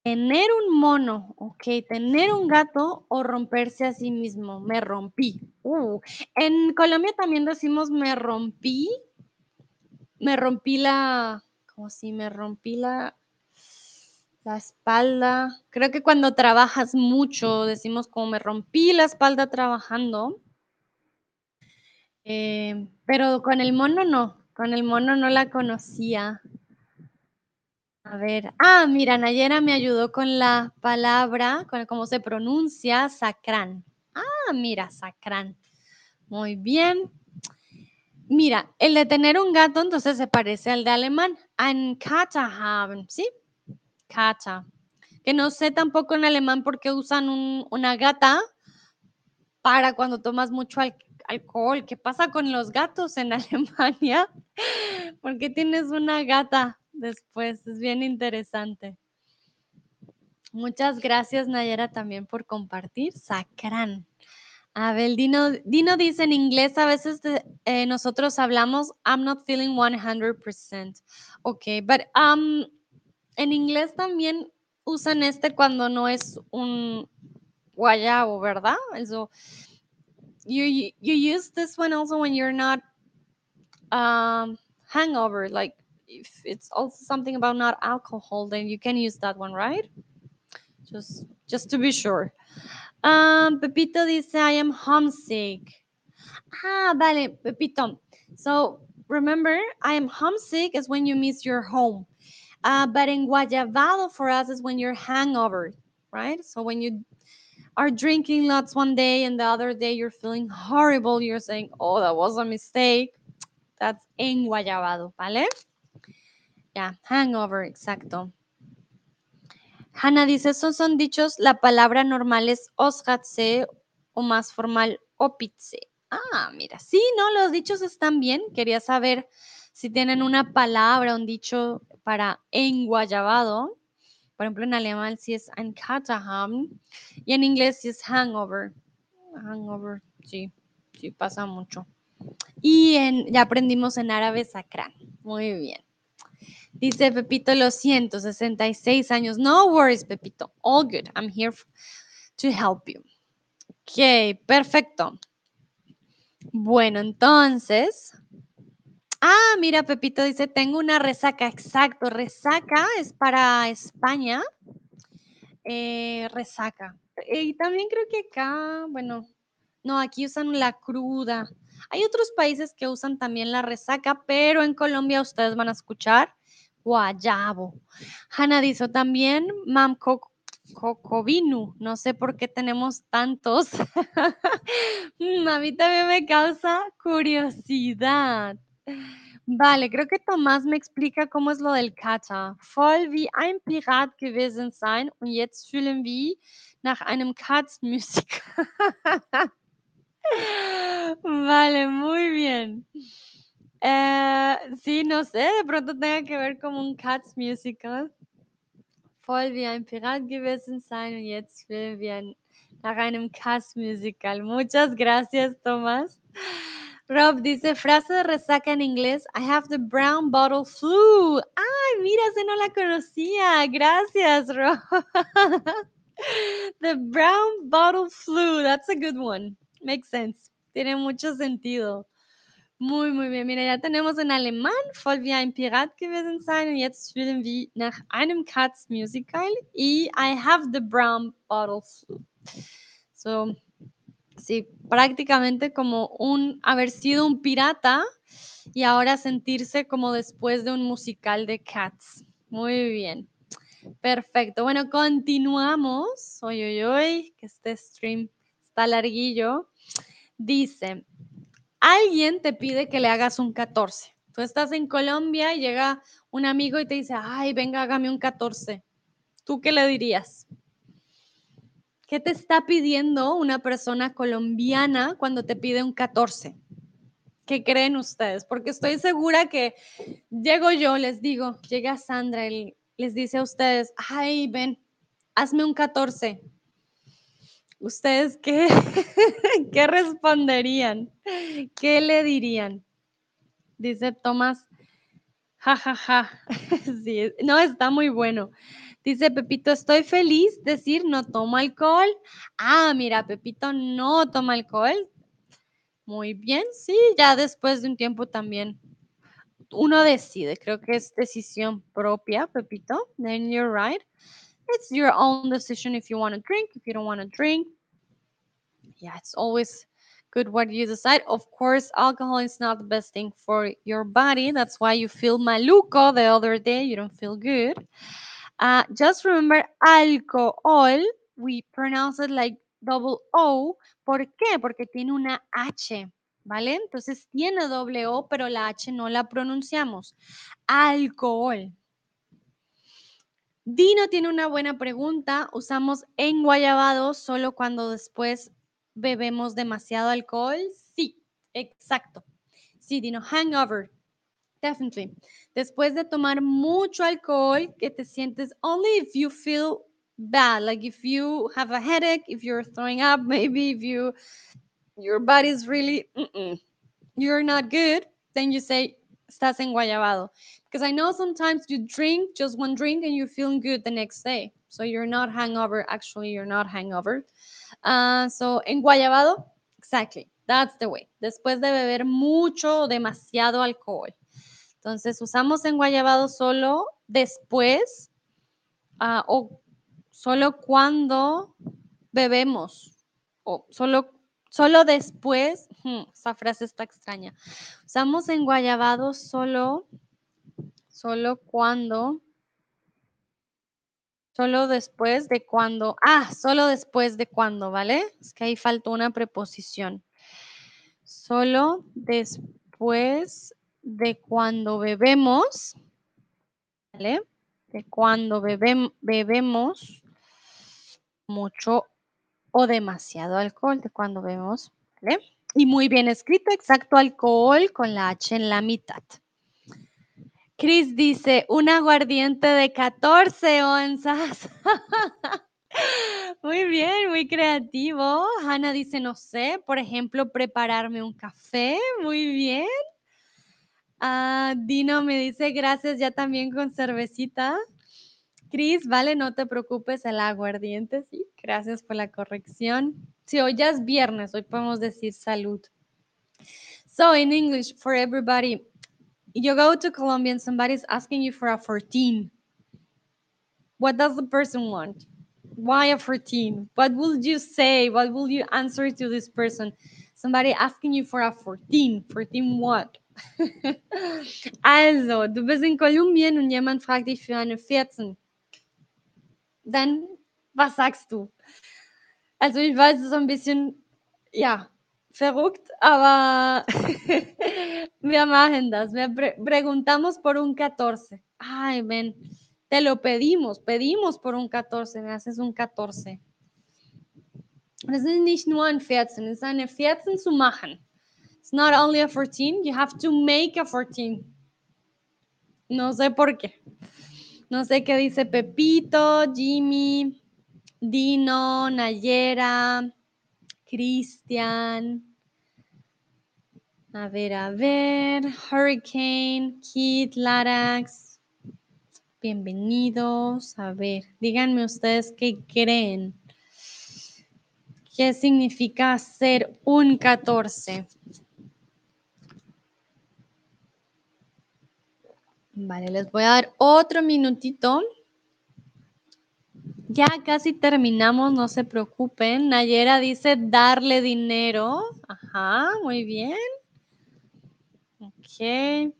Tener un mono, ok, tener un gato o romperse a sí mismo. Me rompí. Uh, en Colombia también decimos me rompí. Me rompí la, como si me rompí la, la espalda. Creo que cuando trabajas mucho decimos como me rompí la espalda trabajando. Eh, pero con el mono no, con el mono no la conocía. A ver, ah, mira, Nayera me ayudó con la palabra, con cómo se pronuncia, sacrán. Ah, mira, sacrán. Muy bien. Mira, el de tener un gato entonces se parece al de alemán. Ein Kater haben, ¿sí? Kater. Que no sé tampoco en alemán por qué usan una gata para cuando tomas mucho alcohol. ¿Qué pasa con los gatos en Alemania? ¿Por qué tienes una gata? después. Es bien interesante. Muchas gracias, Nayera, también por compartir. Sacran. A ver, Dino, Dino dice en inglés, a veces eh, nosotros hablamos, I'm not feeling 100%. Ok, but um, en inglés también usan este cuando no es un guayabo, ¿verdad? So, you, you use this one also when you're not um, hangover, like if it's also something about not alcohol, then you can use that one, right? Just, just to be sure. Um, Pepito dice, I am homesick. Ah, vale, Pepito. So remember, I am homesick is when you miss your home. Uh, but in Guayabado for us is when you're hangover, right? So when you are drinking lots one day and the other day you're feeling horrible, you're saying, oh, that was a mistake. That's enguayabado, ¿vale? Ya, hangover, exacto. Hanna dice, esos son dichos, la palabra normal es osgatse o más formal opitse. Ah, mira, sí, no, los dichos están bien. Quería saber si tienen una palabra, un dicho para enguayabado. Por ejemplo, en alemán sí es ein Katerhaben y en inglés sí es hangover. Hangover, sí, sí pasa mucho. Y en, ya aprendimos en árabe sakran. Muy bien. Dice Pepito, lo siento, 66 años. No worries, Pepito. All good. I'm here to help you. Ok, perfecto. Bueno, entonces. Ah, mira, Pepito dice, tengo una resaca. Exacto, resaca es para España. Eh, resaca. Y también creo que acá, bueno, no, aquí usan la cruda. Hay otros países que usan también la resaca, pero en Colombia ustedes van a escuchar guayabo. Hanna dice también mam cocovinu. No sé por qué tenemos tantos. Mm, a mí también me causa curiosidad. Vale, creo que Tomás me explica cómo es lo del Kata. Voll wie ein Pirat gewesen sein und jetzt fühlen wir nach einem Katz-Musical. vale, muy bien. Eh, sí, no sé, de pronto tenga que ver como un Cats Musical. Voll wie ein Pirat gewesen sein und jetzt will wir nach einem Cats Musical. Muchas gracias, Tomás. Rob dice, frase de resaca en inglés, I have the brown bottle flu. Ay, mira, se no la conocía. Gracias, Rob. the brown bottle flu, that's a good one. Makes sense. Tiene mucho sentido. Muy, muy bien. Mira, ya tenemos en alemán, voll wie ein Pirat gewesen sein. Und jetzt spielen wir nach einem Katz Musical. Y I have the brown bottle flu. So, sí, prácticamente como un haber sido un pirata y ahora sentirse como después de un musical de Cats. Muy bien. Perfecto. Bueno, continuamos. Oye, oye, oye, que este stream está larguillo. Dice, alguien te pide que le hagas un 14. Tú estás en Colombia y llega un amigo y te dice, ay, venga, hágame un 14. ¿Tú qué le dirías? ¿Qué te está pidiendo una persona colombiana cuando te pide un 14? ¿Qué creen ustedes? Porque estoy segura que llego yo, les digo, llega Sandra y les dice a ustedes, ay, ven, hazme un 14. ¿Ustedes qué, qué responderían? ¿Qué le dirían? Dice Tomás, jajaja. Ja, ja. Sí, no, está muy bueno. Dice Pepito, estoy feliz decir no tomo alcohol. Ah, mira, Pepito no toma alcohol. Muy bien, sí, ya después de un tiempo también uno decide, creo que es decisión propia, Pepito. Then you're right. It's your own decision if you want to drink, if you don't want to drink. Yeah, it's always good what you decide. Of course, alcohol is not the best thing for your body. That's why you feel maluco the other day. You don't feel good. Uh, just remember alcohol, we pronounce it like double O. ¿Por qué? Porque tiene una H, ¿vale? Entonces tiene doble O, pero la H no la pronunciamos. Alcohol. Dino tiene una buena pregunta. Usamos enguayabado solo cuando después bebemos demasiado alcohol. Sí, exacto. Sí, Dino, hangover. Definitely. Después de tomar mucho alcohol, que te sientes only if you feel bad, like if you have a headache, if you're throwing up, maybe if you your body's really you're not good, then you say estás enguayabado. Because I know sometimes you drink just one drink and you're feeling good the next day. So you're not hangover. Actually, you're not hangover. Uh, so enguayabado, exactly. That's the way. Después de beber mucho demasiado alcohol. Entonces usamos enguayabado solo después uh, o solo cuando bebemos o solo Solo después, hmm, esa frase está extraña. Usamos enguayabado solo, solo cuando Solo después de cuando. Ah, solo después de cuando, ¿vale? Es que ahí faltó una preposición. Solo después de cuando bebemos, ¿vale? De cuando bebemos mucho o demasiado alcohol, de cuando bebemos, ¿vale? Y muy bien escrito, exacto alcohol con la H en la mitad. Chris dice, un aguardiente de 14 onzas. muy bien, muy creativo. Hanna dice, no sé, por ejemplo, prepararme un café. Muy bien. Ah, Dino me dice, gracias, ya también con cervecita. Chris, vale, no te preocupes, el aguardiente, sí. Gracias por la corrección. Si hoy ya es viernes, hoy podemos decir salud. So, in English, for everybody, you go to Colombia and somebody's asking you for a 14. What does the person want? Why a 14? What will you say? What will you answer to this person? Somebody asking you for a 14. 14 what? Also, du bist in Kolumbien und jemand fragt dich für eine 14. Dann, was sagst du? Also, ich weiß, es ist ein bisschen, ja, verrückt, aber wir machen das. Wir pre preguntamos por un 14. Ay, ven, te lo pedimos, pedimos por un 14, me haces un 14. Es ist nicht nur ein 14, es ist eine 14 zu machen. It's not only a 14, you have to make a 14. No sé por qué. No sé qué dice Pepito, Jimmy, Dino, Nayera, Cristian. A ver, a ver. Hurricane, Kid, Larax. Bienvenidos. A ver, díganme ustedes qué creen. ¿Qué significa ser un 14? Vale, les voy a dar otro minutito. Ya casi terminamos, no se preocupen. Nayera dice darle dinero. Ajá, muy bien. Ok. ¿Qué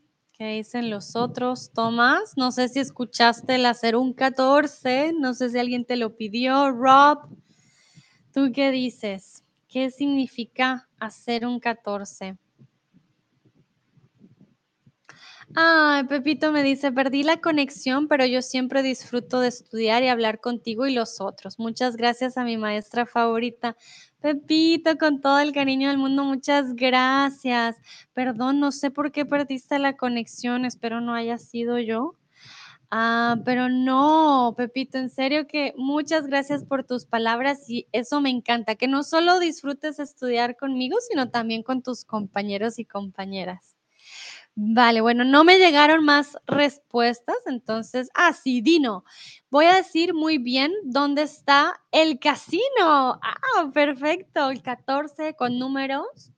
dicen los otros? Tomás, no sé si escuchaste el hacer un 14. No sé si alguien te lo pidió. Rob, ¿tú qué dices? ¿Qué significa hacer un 14? Ay, Pepito me dice, perdí la conexión, pero yo siempre disfruto de estudiar y hablar contigo y los otros. Muchas gracias a mi maestra favorita. Pepito, con todo el cariño del mundo, muchas gracias. Perdón, no sé por qué perdiste la conexión, espero no haya sido yo. Ah, pero no, Pepito, en serio que muchas gracias por tus palabras y eso me encanta, que no solo disfrutes estudiar conmigo, sino también con tus compañeros y compañeras. Vale, bueno, no me llegaron más respuestas, entonces, ah, sí, Dino, voy a decir muy bien dónde está el casino. Ah, perfecto, el 14 con números.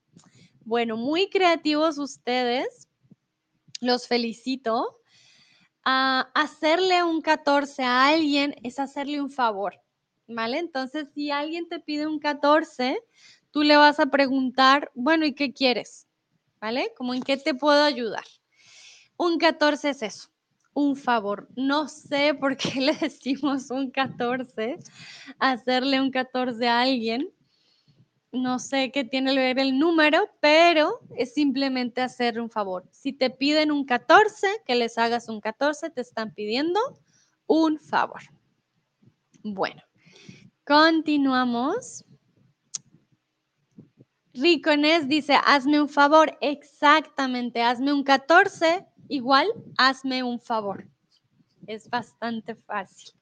Bueno, muy creativos ustedes, los felicito. Ah, hacerle un 14 a alguien es hacerle un favor, ¿vale? Entonces, si alguien te pide un 14, tú le vas a preguntar, bueno, ¿y qué quieres? ¿Vale? Como en qué te puedo ayudar. Un 14 es eso, un favor. No sé por qué le decimos un 14, hacerle un 14 a alguien. No sé qué tiene que ver el número, pero es simplemente hacer un favor. Si te piden un 14, que les hagas un 14, te están pidiendo un favor. Bueno, continuamos. Ricones dice, hazme un favor. Exactamente, hazme un 14, igual, hazme un favor. Es bastante fácil.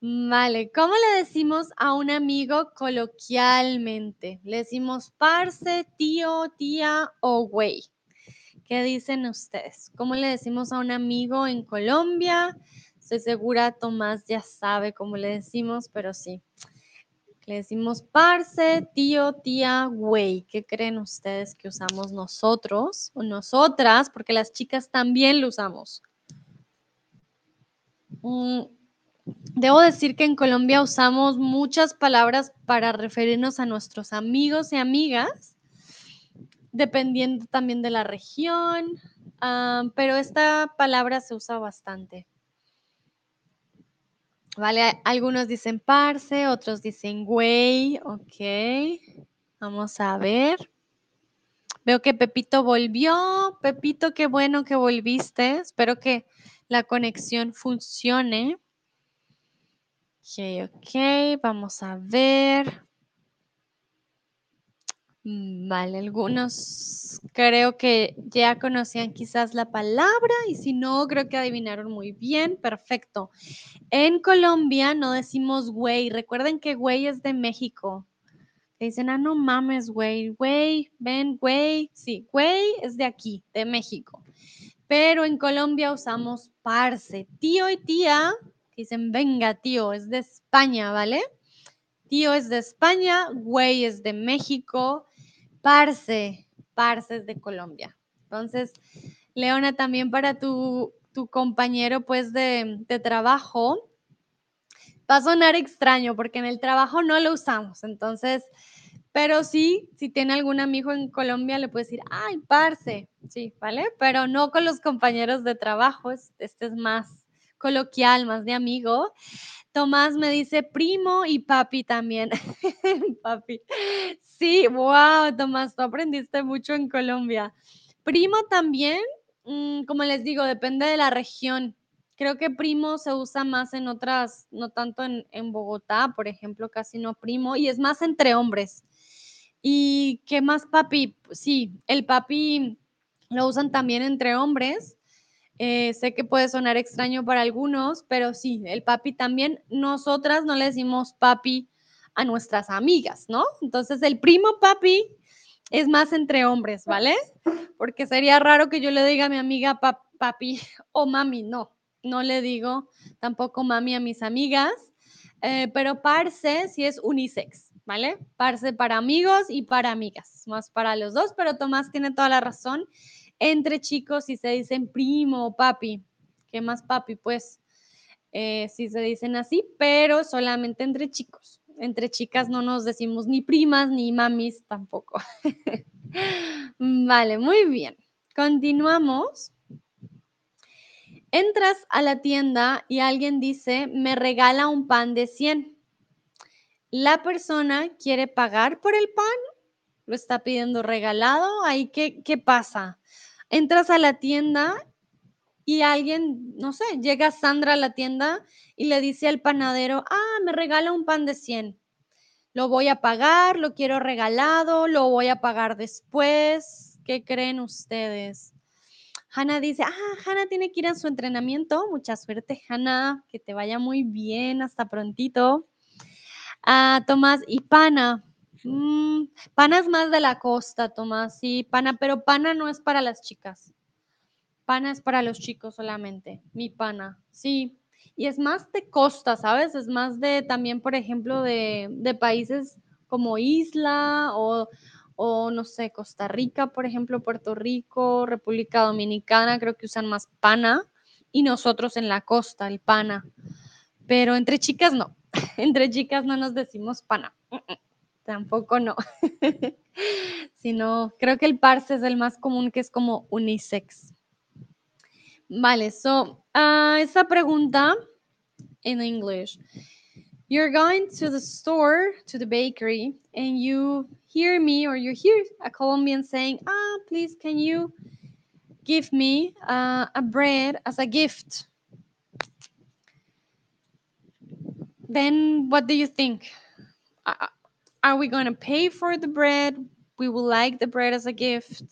Vale, ¿cómo le decimos a un amigo coloquialmente? Le decimos parce, tío, tía o güey. ¿Qué dicen ustedes? ¿Cómo le decimos a un amigo en Colombia? Estoy segura Tomás ya sabe cómo le decimos, pero sí. Le decimos parce, tío, tía, güey. ¿Qué creen ustedes que usamos nosotros o nosotras? Porque las chicas también lo usamos. Mm, debo decir que en Colombia usamos muchas palabras para referirnos a nuestros amigos y amigas, dependiendo también de la región, ah, pero esta palabra se usa bastante. Vale, algunos dicen parce, otros dicen güey, ok. Vamos a ver. Veo que Pepito volvió. Pepito, qué bueno que volviste. Espero que la conexión funcione. Ok, ok, vamos a ver. Mm, vale, algunos creo que ya conocían quizás la palabra y si no, creo que adivinaron muy bien. Perfecto. En Colombia no decimos güey. Recuerden que güey es de México. Dicen, ah, no mames, güey, güey, ven, güey. Sí, güey es de aquí, de México. Pero en Colombia usamos parce. Tío y tía, dicen, venga, tío, es de España, ¿vale? Tío es de España, güey es de México, parce, parce es de Colombia. Entonces, Leona, también para tu, tu compañero, pues, de, de trabajo, va a sonar extraño porque en el trabajo no lo usamos. Entonces, pero sí, si tiene algún amigo en Colombia, le puede decir, ay, parce, sí, ¿vale? Pero no con los compañeros de trabajo, este es más coloquial, más de amigo. Tomás me dice primo y papi también. papi. Sí, wow, Tomás, tú aprendiste mucho en Colombia. Primo también, mm, como les digo, depende de la región. Creo que primo se usa más en otras, no tanto en, en Bogotá, por ejemplo, casi no primo, y es más entre hombres. ¿Y qué más papi? Sí, el papi lo usan también entre hombres. Eh, sé que puede sonar extraño para algunos, pero sí, el papi también. Nosotras no le decimos papi a nuestras amigas, ¿no? Entonces el primo papi es más entre hombres, ¿vale? Porque sería raro que yo le diga a mi amiga papi o mami, no no le digo tampoco mami a mis amigas, eh, pero parce sí es unisex, ¿vale? Parce para amigos y para amigas, más para los dos, pero Tomás tiene toda la razón. Entre chicos, si se dicen primo o papi, ¿qué más papi? Pues eh, si se dicen así, pero solamente entre chicos. Entre chicas no nos decimos ni primas ni mamis tampoco. vale, muy bien. Continuamos. Entras a la tienda y alguien dice, me regala un pan de 100. La persona quiere pagar por el pan, lo está pidiendo regalado, ahí qué, qué pasa. Entras a la tienda y alguien, no sé, llega Sandra a la tienda y le dice al panadero, ah, me regala un pan de 100. Lo voy a pagar, lo quiero regalado, lo voy a pagar después. ¿Qué creen ustedes? Hanna dice, ah, Hanna tiene que ir a su entrenamiento. Mucha suerte, Hanna, que te vaya muy bien, hasta prontito. Ah, Tomás, y Pana. Mm, pana es más de la costa, Tomás, sí, Pana, pero Pana no es para las chicas. Pana es para los chicos solamente, mi Pana, sí. Y es más de costa, ¿sabes? Es más de también, por ejemplo, de, de países como Isla o, o no sé, Costa Rica, por ejemplo, Puerto Rico, República Dominicana, creo que usan más pana y nosotros en la costa, el pana. Pero entre chicas no, entre chicas no nos decimos pana, tampoco no. Sino, creo que el parce es el más común que es como unisex. Vale, so, uh, esa pregunta en inglés. You're going to the store, to the bakery, and you hear me or you hear a Colombian saying, ah, please, can you give me uh, a bread as a gift? Then what do you think? Are we going to pay for the bread? We will like the bread as a gift.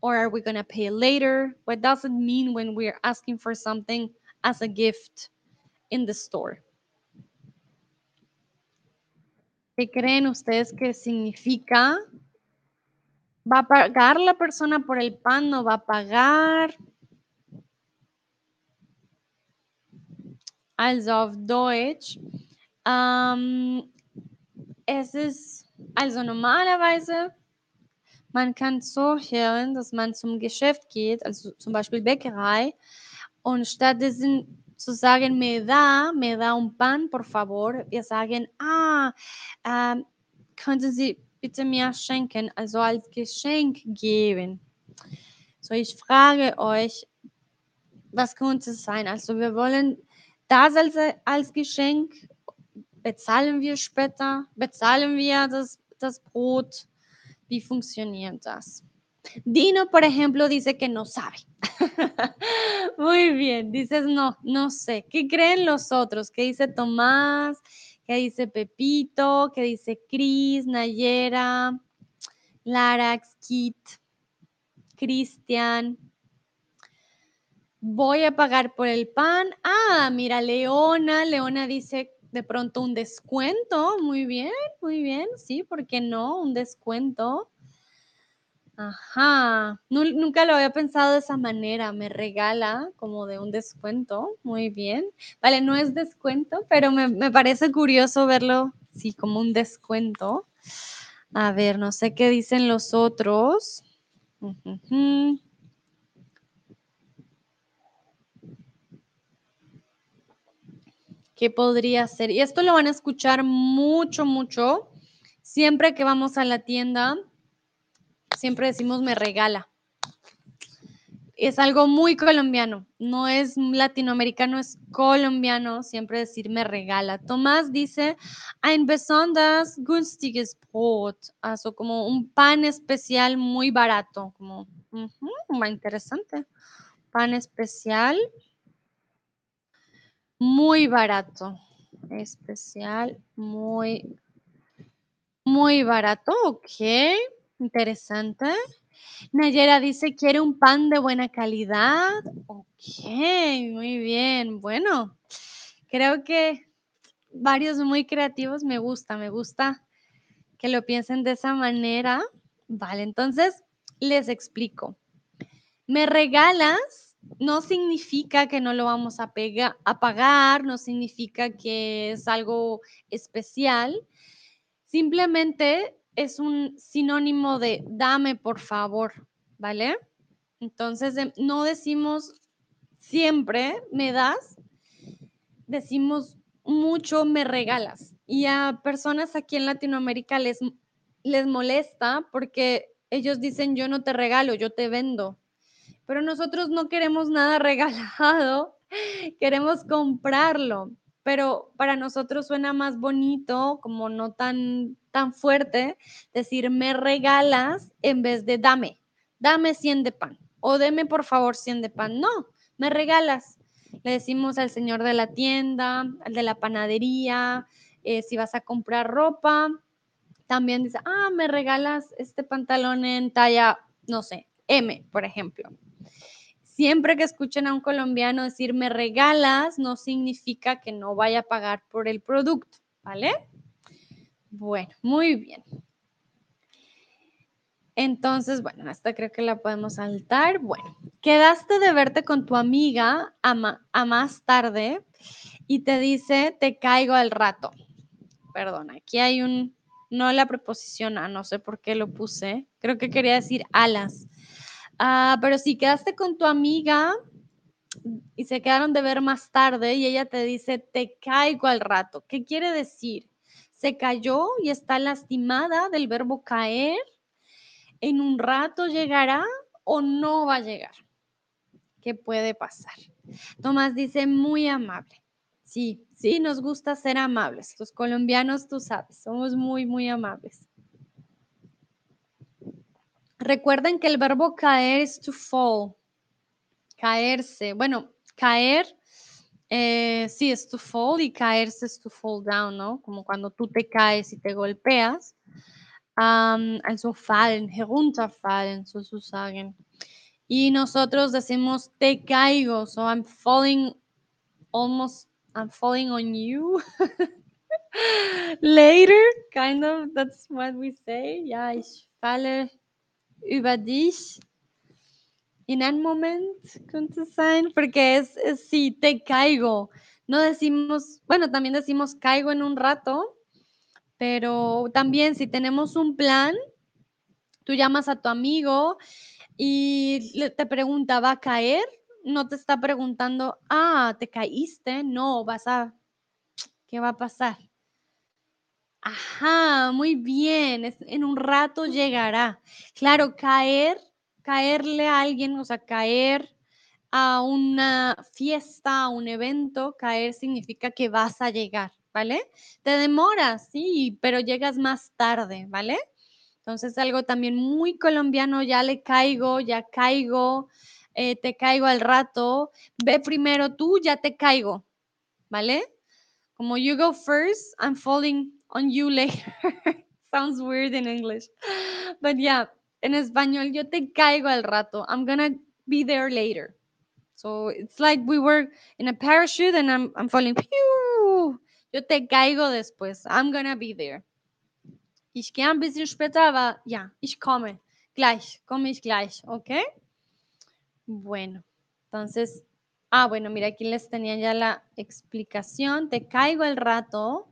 Or are we going to pay later? What does it mean when we're asking for something as a gift in the store? ¿Qué creen ustedes que significa? ¿Va a pagar la persona por el pan? ¿No va a pagar? Also auf Deutsch. Ähm, es ist also normalerweise, man kann so hören, dass man zum Geschäft geht, also zum Beispiel Bäckerei, und stattdessen zu sagen, me da, me da un pan, por favor. Wir sagen, ah, äh, könnten Sie bitte mir schenken, also als Geschenk geben. So, ich frage euch, was könnte es sein? Also wir wollen das als, als Geschenk? Bezahlen wir später? Bezahlen wir das, das Brot? Wie? Dino, por ejemplo, dice que no sabe. Muy bien, dices no, no sé. ¿Qué creen los otros? ¿Qué dice Tomás? ¿Qué dice Pepito? ¿Qué dice Cris, Nayera, Larax, Kit, Cristian? Voy a pagar por el pan. Ah, mira, Leona. Leona dice de pronto un descuento. Muy bien, muy bien. Sí, ¿por qué no? Un descuento. Ajá, nunca lo había pensado de esa manera, me regala como de un descuento, muy bien. Vale, no es descuento, pero me, parece curioso verlo, sí, como un descuento. A ver, no sé qué dicen los otros. ¿Qué podría ser? Y esto lo van a escuchar mucho, mucho, siempre que vamos a la tienda siempre decimos me regala. Es algo muy colombiano, no es latinoamericano, es colombiano siempre decir me regala. Tomás dice ein besonders günstiges Brot, also como un pan especial muy barato, como muy interesante. Pan especial muy barato, especial muy muy barato, ok. Interesante. Nayera dice, quiere un pan de buena calidad. Ok, muy bien. Bueno, creo que varios muy creativos me gusta, me gusta que lo piensen de esa manera. Vale, entonces les explico. Me regalas no significa que no lo vamos a, pagar, no significa que es algo especial. Simplemente es un sinónimo de dame por favor, ¿vale? Entonces, no decimos siempre me das, decimos mucho me regalas. Y a personas aquí en Latinoamérica les, les molesta porque ellos dicen yo no te regalo, yo te vendo. Pero nosotros no queremos nada regalado, queremos comprarlo pero para nosotros suena más bonito, como no tan, tan fuerte, decir me regalas en vez de dame, dame 100 de pan o deme por favor 100 de pan. No, me regalas. Le decimos al señor de la tienda, al de la panadería, eh, si vas a comprar ropa, también dice, ah, me regalas este pantalón en talla, no sé, M, por ejemplo. Siempre que escuchen a un colombiano decir me regalas, no significa que no vaya a pagar por el producto, ¿vale? Bueno, muy bien. Entonces, bueno, esta creo que la podemos saltar. Bueno, quedaste de verte con tu amiga a, más tarde y te dice, te caigo al rato. Perdón, aquí hay un, no la preposición a, no sé por qué lo puse. Creo que quería decir alas. Ah, pero si quedaste con tu amiga y se quedaron de ver más tarde y ella te dice, te caigo al rato, ¿qué quiere decir? ¿Se cayó y está lastimada del verbo caer? ¿En un rato llegará o no va a llegar? ¿Qué puede pasar? Tomás dice, muy amable. Sí, sí, nos gusta ser amables. Los colombianos, tú sabes, somos muy, muy amables. Recuerden que el verbo caer es to fall. Caerse. Bueno, caer eh, sí es to fall y caerse es to fall down, ¿no? Como cuando tú te caes y te golpeas. Um, also fallen, herunterfallen, sozusagen. Y nosotros decimos te caigo, so I'm falling almost, I'm falling on you. Later, kind of, that's what we say. Ja, ich falle über dich en un moment, könnte sein, porque es, si te caigo. No decimos, bueno, también decimos caigo en un rato, pero también si tenemos un plan, tú llamas a tu amigo y te pregunta, ¿va a caer? No te está preguntando, ah, te caíste, no, vas a, ¿qué va a pasar? Ajá, muy bien, en un rato llegará. Claro, caer, caerle a alguien, o sea, caer a una fiesta, a un evento, caer significa que vas a llegar, ¿vale? Te demoras, sí, pero llegas más tarde, ¿vale? Entonces algo también muy colombiano, ya le caigo, ya caigo, eh, te caigo al rato, ve primero tú, ya te caigo, ¿vale? Como you go first, I'm falling on you later. Sounds weird in English. But yeah, en español yo te caigo al rato. I'm gonna be there later. So it's like we were in a parachute and I'm, I'm falling. Pew! Yo te caigo después. I'm gonna be there. Ich gehe ein bisschen später, aber ja, ich komme. Gleich, komme ich gleich, ¿ok? Bueno, entonces, ah, bueno, mira, aquí les tenía ya la explicación. Te caigo el rato.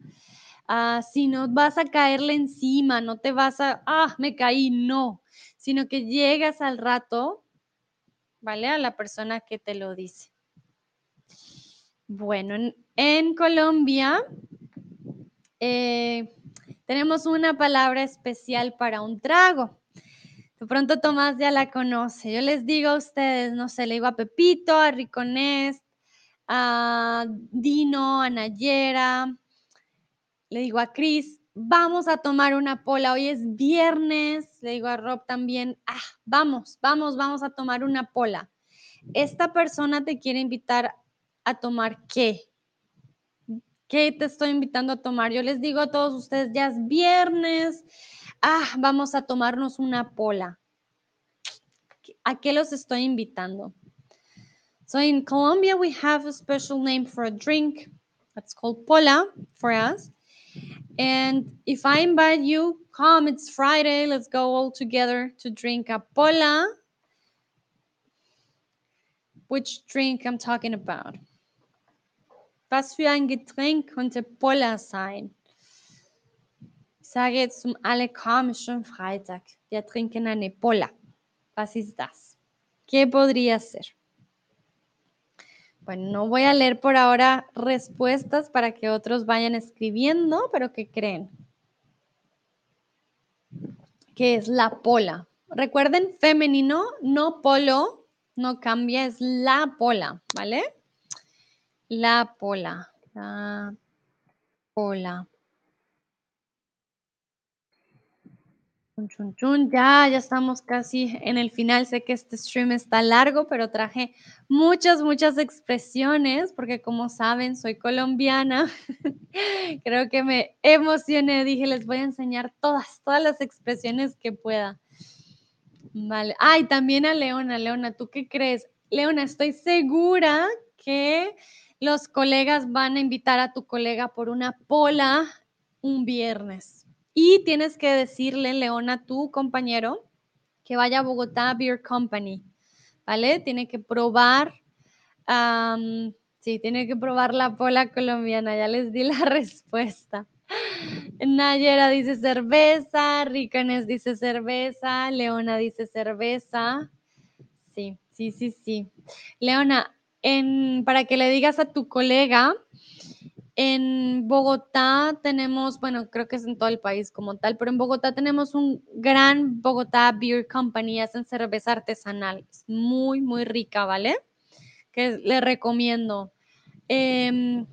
Ah, si no vas a caerle encima, no te vas a, ah, me caí, no, sino que llegas al rato, ¿vale? A la persona que te lo dice. Bueno, en, Colombia eh, tenemos una palabra especial para un trago. De pronto Tomás ya la conoce. Yo les digo a ustedes, no sé, le digo a Pepito, a Riconés, a Dino, a Nayera, le digo a Cris, vamos a tomar una pola. Hoy es viernes, le digo a Rob también, ah, vamos, vamos, vamos a tomar una pola. Esta persona te quiere invitar a tomar qué? ¿Qué te estoy invitando a tomar? Yo les digo a todos ustedes, ya es viernes, ah, vamos a tomarnos una pola. ¿A qué los estoy invitando? So in Colombia, we have a special name for a drink. That's called pola for us. And if I invite you, come, it's Friday, let's go all together to drink a pola. Which drink I'm talking about? Was für ein Getränk könnte Pola sein? Ich sage jetzt zum alle, schon Freitag. Wir trinken eine Pola. Was ist das? ¿Qué podría ser? Bueno, no voy a leer por ahora respuestas para que otros vayan escribiendo, pero ¿qué creen? Que es la pola. Recuerden, femenino, no polo, no cambia, es la pola, ¿vale? La pola, la pola. Chun, chun, Ya, ya estamos casi en el final. Sé que este stream está largo, pero traje muchas, muchas expresiones, porque como saben, soy colombiana. Creo que me emocioné. Dije, les voy a enseñar todas, todas las expresiones que pueda. Vale. Ay, también a Leona. Leona, ¿tú qué crees? Leona, estoy segura que los colegas van a invitar a tu colega por una pola un viernes. Y tienes que decirle, Leona, a tu compañero, que vaya a Bogotá Beer Company, ¿vale? Tiene que probar, sí, tiene que probar la pola colombiana, ya les di la respuesta. Nayera dice cerveza, Ricanes dice cerveza, Leona dice cerveza. Sí, sí, sí, sí. Leona, en, para que le digas a tu colega en Bogotá tenemos, bueno, creo que es en todo el país como tal, pero en Bogotá tenemos un gran Bogotá Beer Company, hacen cerveza artesanal, es muy, muy rica, ¿vale? Que le recomiendo. Em,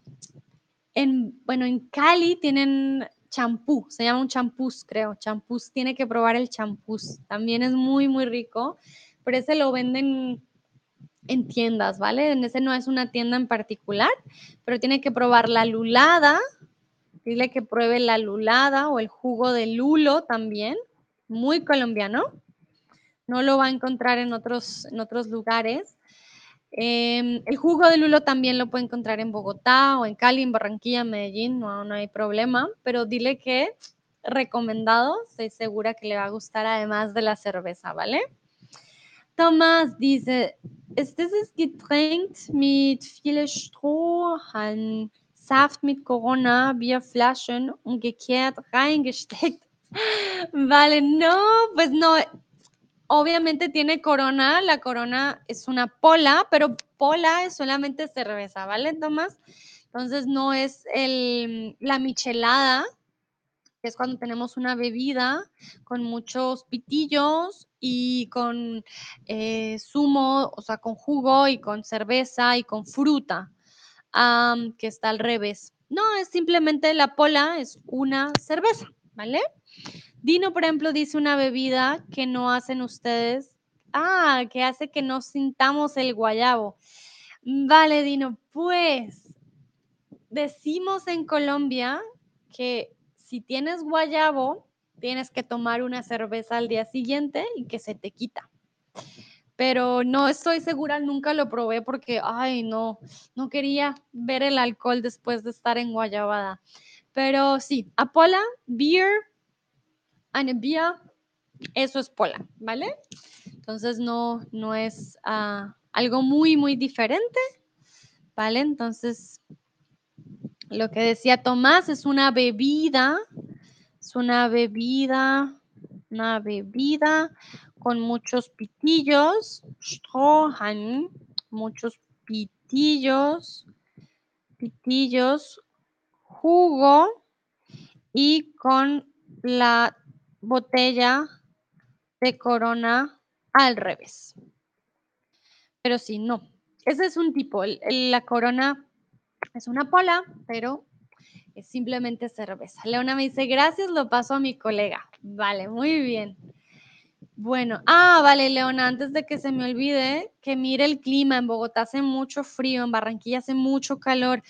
en, bueno, en Cali tienen champú, se llama un champús, creo, champús, tiene que probar el champús, también es muy, muy rico, pero ese lo venden en tiendas, ¿vale? En ese no es una tienda en particular, pero tiene que probar la lulada. Dile que pruebe la lulada o el jugo de lulo también, muy colombiano. No lo va a encontrar en otros, en otros lugares. Em, el jugo de lulo también lo puede encontrar en Bogotá o en Cali, en Barranquilla, en Medellín, no, no hay problema, pero dile que recomendado, estoy segura que le va a gustar además de la cerveza, ¿vale? Tomás dice, ist dieses Getränk mit viel Strohhalm, Saft mit Corona, Bierflaschen umgekehrt reingesteckt. Vale, no, pues no. Obviamente tiene corona, la corona es una pola, pero pola es solamente cerveza, ¿vale, Tomás? Entonces no es la michelada, que es cuando tenemos una bebida con muchos pitillos y con eh, zumo, o sea, con jugo y con cerveza y con fruta, que está al revés. No, es simplemente la pola, es una cerveza, ¿vale? Dino, por ejemplo, dice una bebida que no hacen ustedes. Ah, que hace que no sintamos el guayabo. Vale, Dino, pues decimos en Colombia que si tienes guayabo, tienes que tomar una cerveza al día siguiente y que se te quita. Pero no estoy segura, nunca lo probé porque, ay, no, no quería ver el alcohol después de estar en Guayabada. Pero sí, Apola, beer, and beer, eso es pola, ¿vale? Entonces no, no es ah, algo muy, muy diferente, ¿vale? Entonces, lo que decía Tomás es una bebida es una bebida, una bebida con muchos pitillos, muchos pitillos, pitillos, jugo y con la botella de corona al revés. Pero sí, no. Ese es un tipo. la corona es una pola, pero simplemente cerveza. Leona me dice, gracias, lo paso a mi colega. Vale, muy bien. Bueno, ah, vale, Leona, antes de que se me olvide, que mire el clima. En Bogotá hace mucho frío, en Barranquilla hace mucho calor,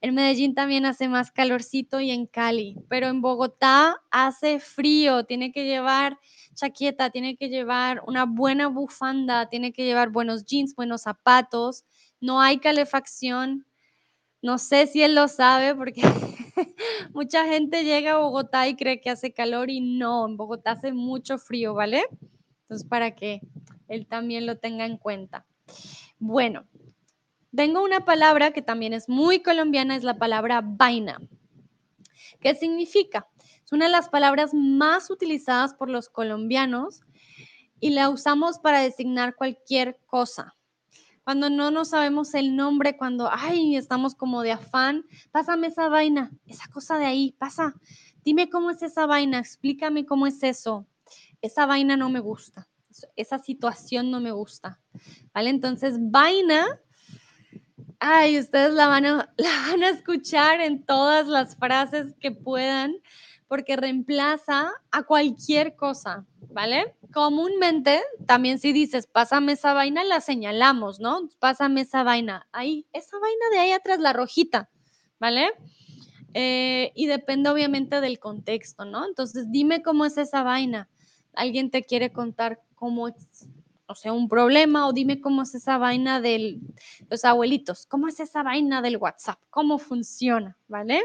en Medellín también hace más calorcito y en Cali, pero en Bogotá hace frío, tiene que llevar chaqueta, tiene que llevar una buena bufanda, tiene que llevar buenos jeans, buenos zapatos, no hay calefacción. No sé si él lo sabe porque Mucha gente llega a Bogotá y cree que hace calor y no, en Bogotá hace mucho frío, ¿vale? Entonces, para que él también lo tenga en cuenta. Bueno, tengo una palabra que también es muy colombiana, es la palabra vaina. ¿Qué significa? Es una de las palabras más utilizadas por los colombianos y la usamos para designar cualquier cosa cuando no nos sabemos el nombre, cuando, ay, estamos como de afán, pásame esa vaina, esa cosa de ahí, pasa, dime cómo es esa vaina, explícame cómo es eso. Esa vaina no me gusta, esa situación no me gusta, ¿vale? Entonces, vaina, ay, ustedes la van a, la van a escuchar en todas las frases que puedan porque reemplaza a cualquier cosa, ¿vale? Comúnmente, también si dices, pásame esa vaina, la señalamos, ¿no? Pásame esa vaina. Ahí, esa vaina de ahí atrás, la rojita, ¿vale? Eh, y depende obviamente del contexto, ¿no? Entonces, dime cómo es esa vaina. Alguien te quiere contar cómo es, o sea, un problema, o dime cómo es esa vaina de los abuelitos, cómo es esa vaina del WhatsApp, cómo funciona, ¿vale?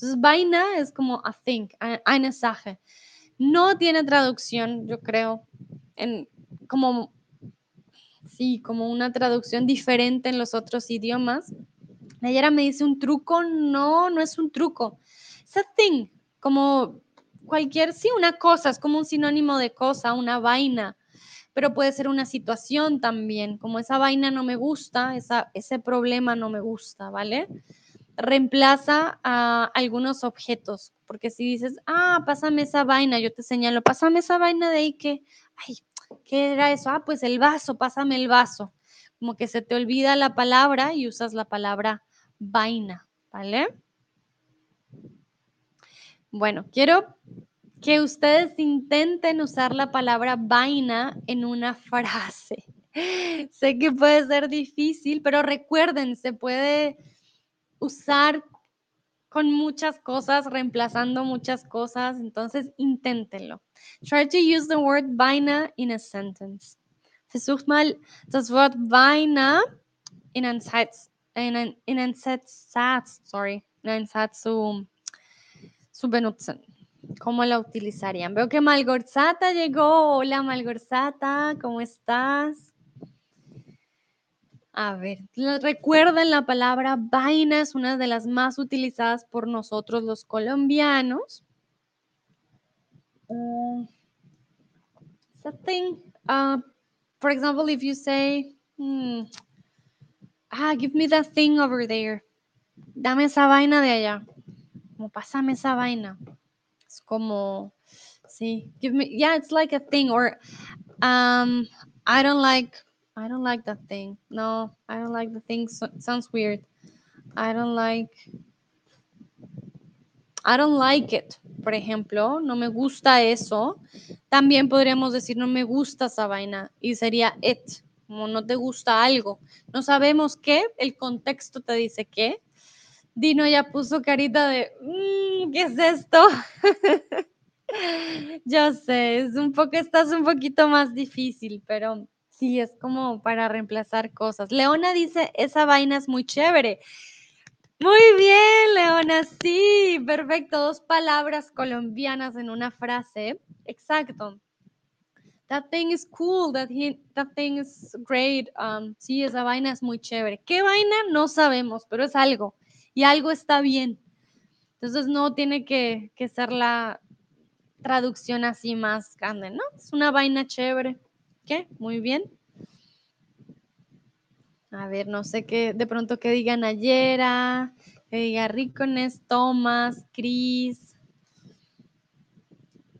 Entonces, vaina es como a think, a mensaje. No tiene traducción, yo creo, en como sí, como una traducción diferente en los otros idiomas. Nayara me dice un truco, no, no es un truco. Es a thing, como cualquier, sí, una cosa, es como un sinónimo de cosa, una vaina, pero puede ser una situación también, como esa vaina no me gusta, esa, ese problema no me gusta, ¿vale? Reemplaza a algunos objetos, porque si dices, ah, pásame esa vaina, yo te señalo, pásame esa vaina de ahí que, ay, ¿qué era eso? Ah, pues el vaso, pásame el vaso. Como que se te olvida la palabra y usas la palabra vaina, ¿vale? Bueno, quiero que ustedes intenten usar la palabra vaina en una frase. sé que puede ser difícil, pero recuerden, se puede usar con muchas cosas, reemplazando muchas cosas. Entonces, inténtenlo. Try to use the word vaina in a sentence. Versucht mal das Wort vaina in einen Satz, in einen, in einen Satz, sorry, in einen Satz zu, zu benutzen. ¿Cómo la utilizarían? Veo que Malgorzata llegó. Hola Malgorzata, ¿cómo estás? A ver, recuerden la palabra vaina es una de las más utilizadas por nosotros los colombianos. Uh, something, uh, for example, if you say, hmm, ah, give me that thing over there. Dame esa vaina de allá. Como pásame esa vaina. Es como, sí, give me, yeah, it's like a thing. Or Um, I don't like. I don't like that thing. No, I don't like the thing. So, sounds weird. I don't like. I don't like it. Por ejemplo, no me gusta eso. También podríamos decir no me gusta esa vaina y sería it, como no te gusta algo. No sabemos qué, el contexto te dice qué. Dino ya puso carita de, mm, ¿qué es esto? Yo sé, es un poco, estás un poquito más difícil, pero sí, es como para reemplazar cosas. Leona dice, esa vaina es muy chévere. Muy bien, Leona, sí, perfecto. Dos palabras colombianas en una frase. Exacto. That thing is cool, that, thing is great. Um, sí, esa vaina es muy chévere. ¿Qué vaina? No sabemos, pero es algo. Y algo está bien. Entonces no tiene que ser la traducción así más grande, ¿no? Es una vaina chévere. Muy bien. A ver, no sé qué, de pronto que digan Ayera, que diga Ricones, Tomás, Cris.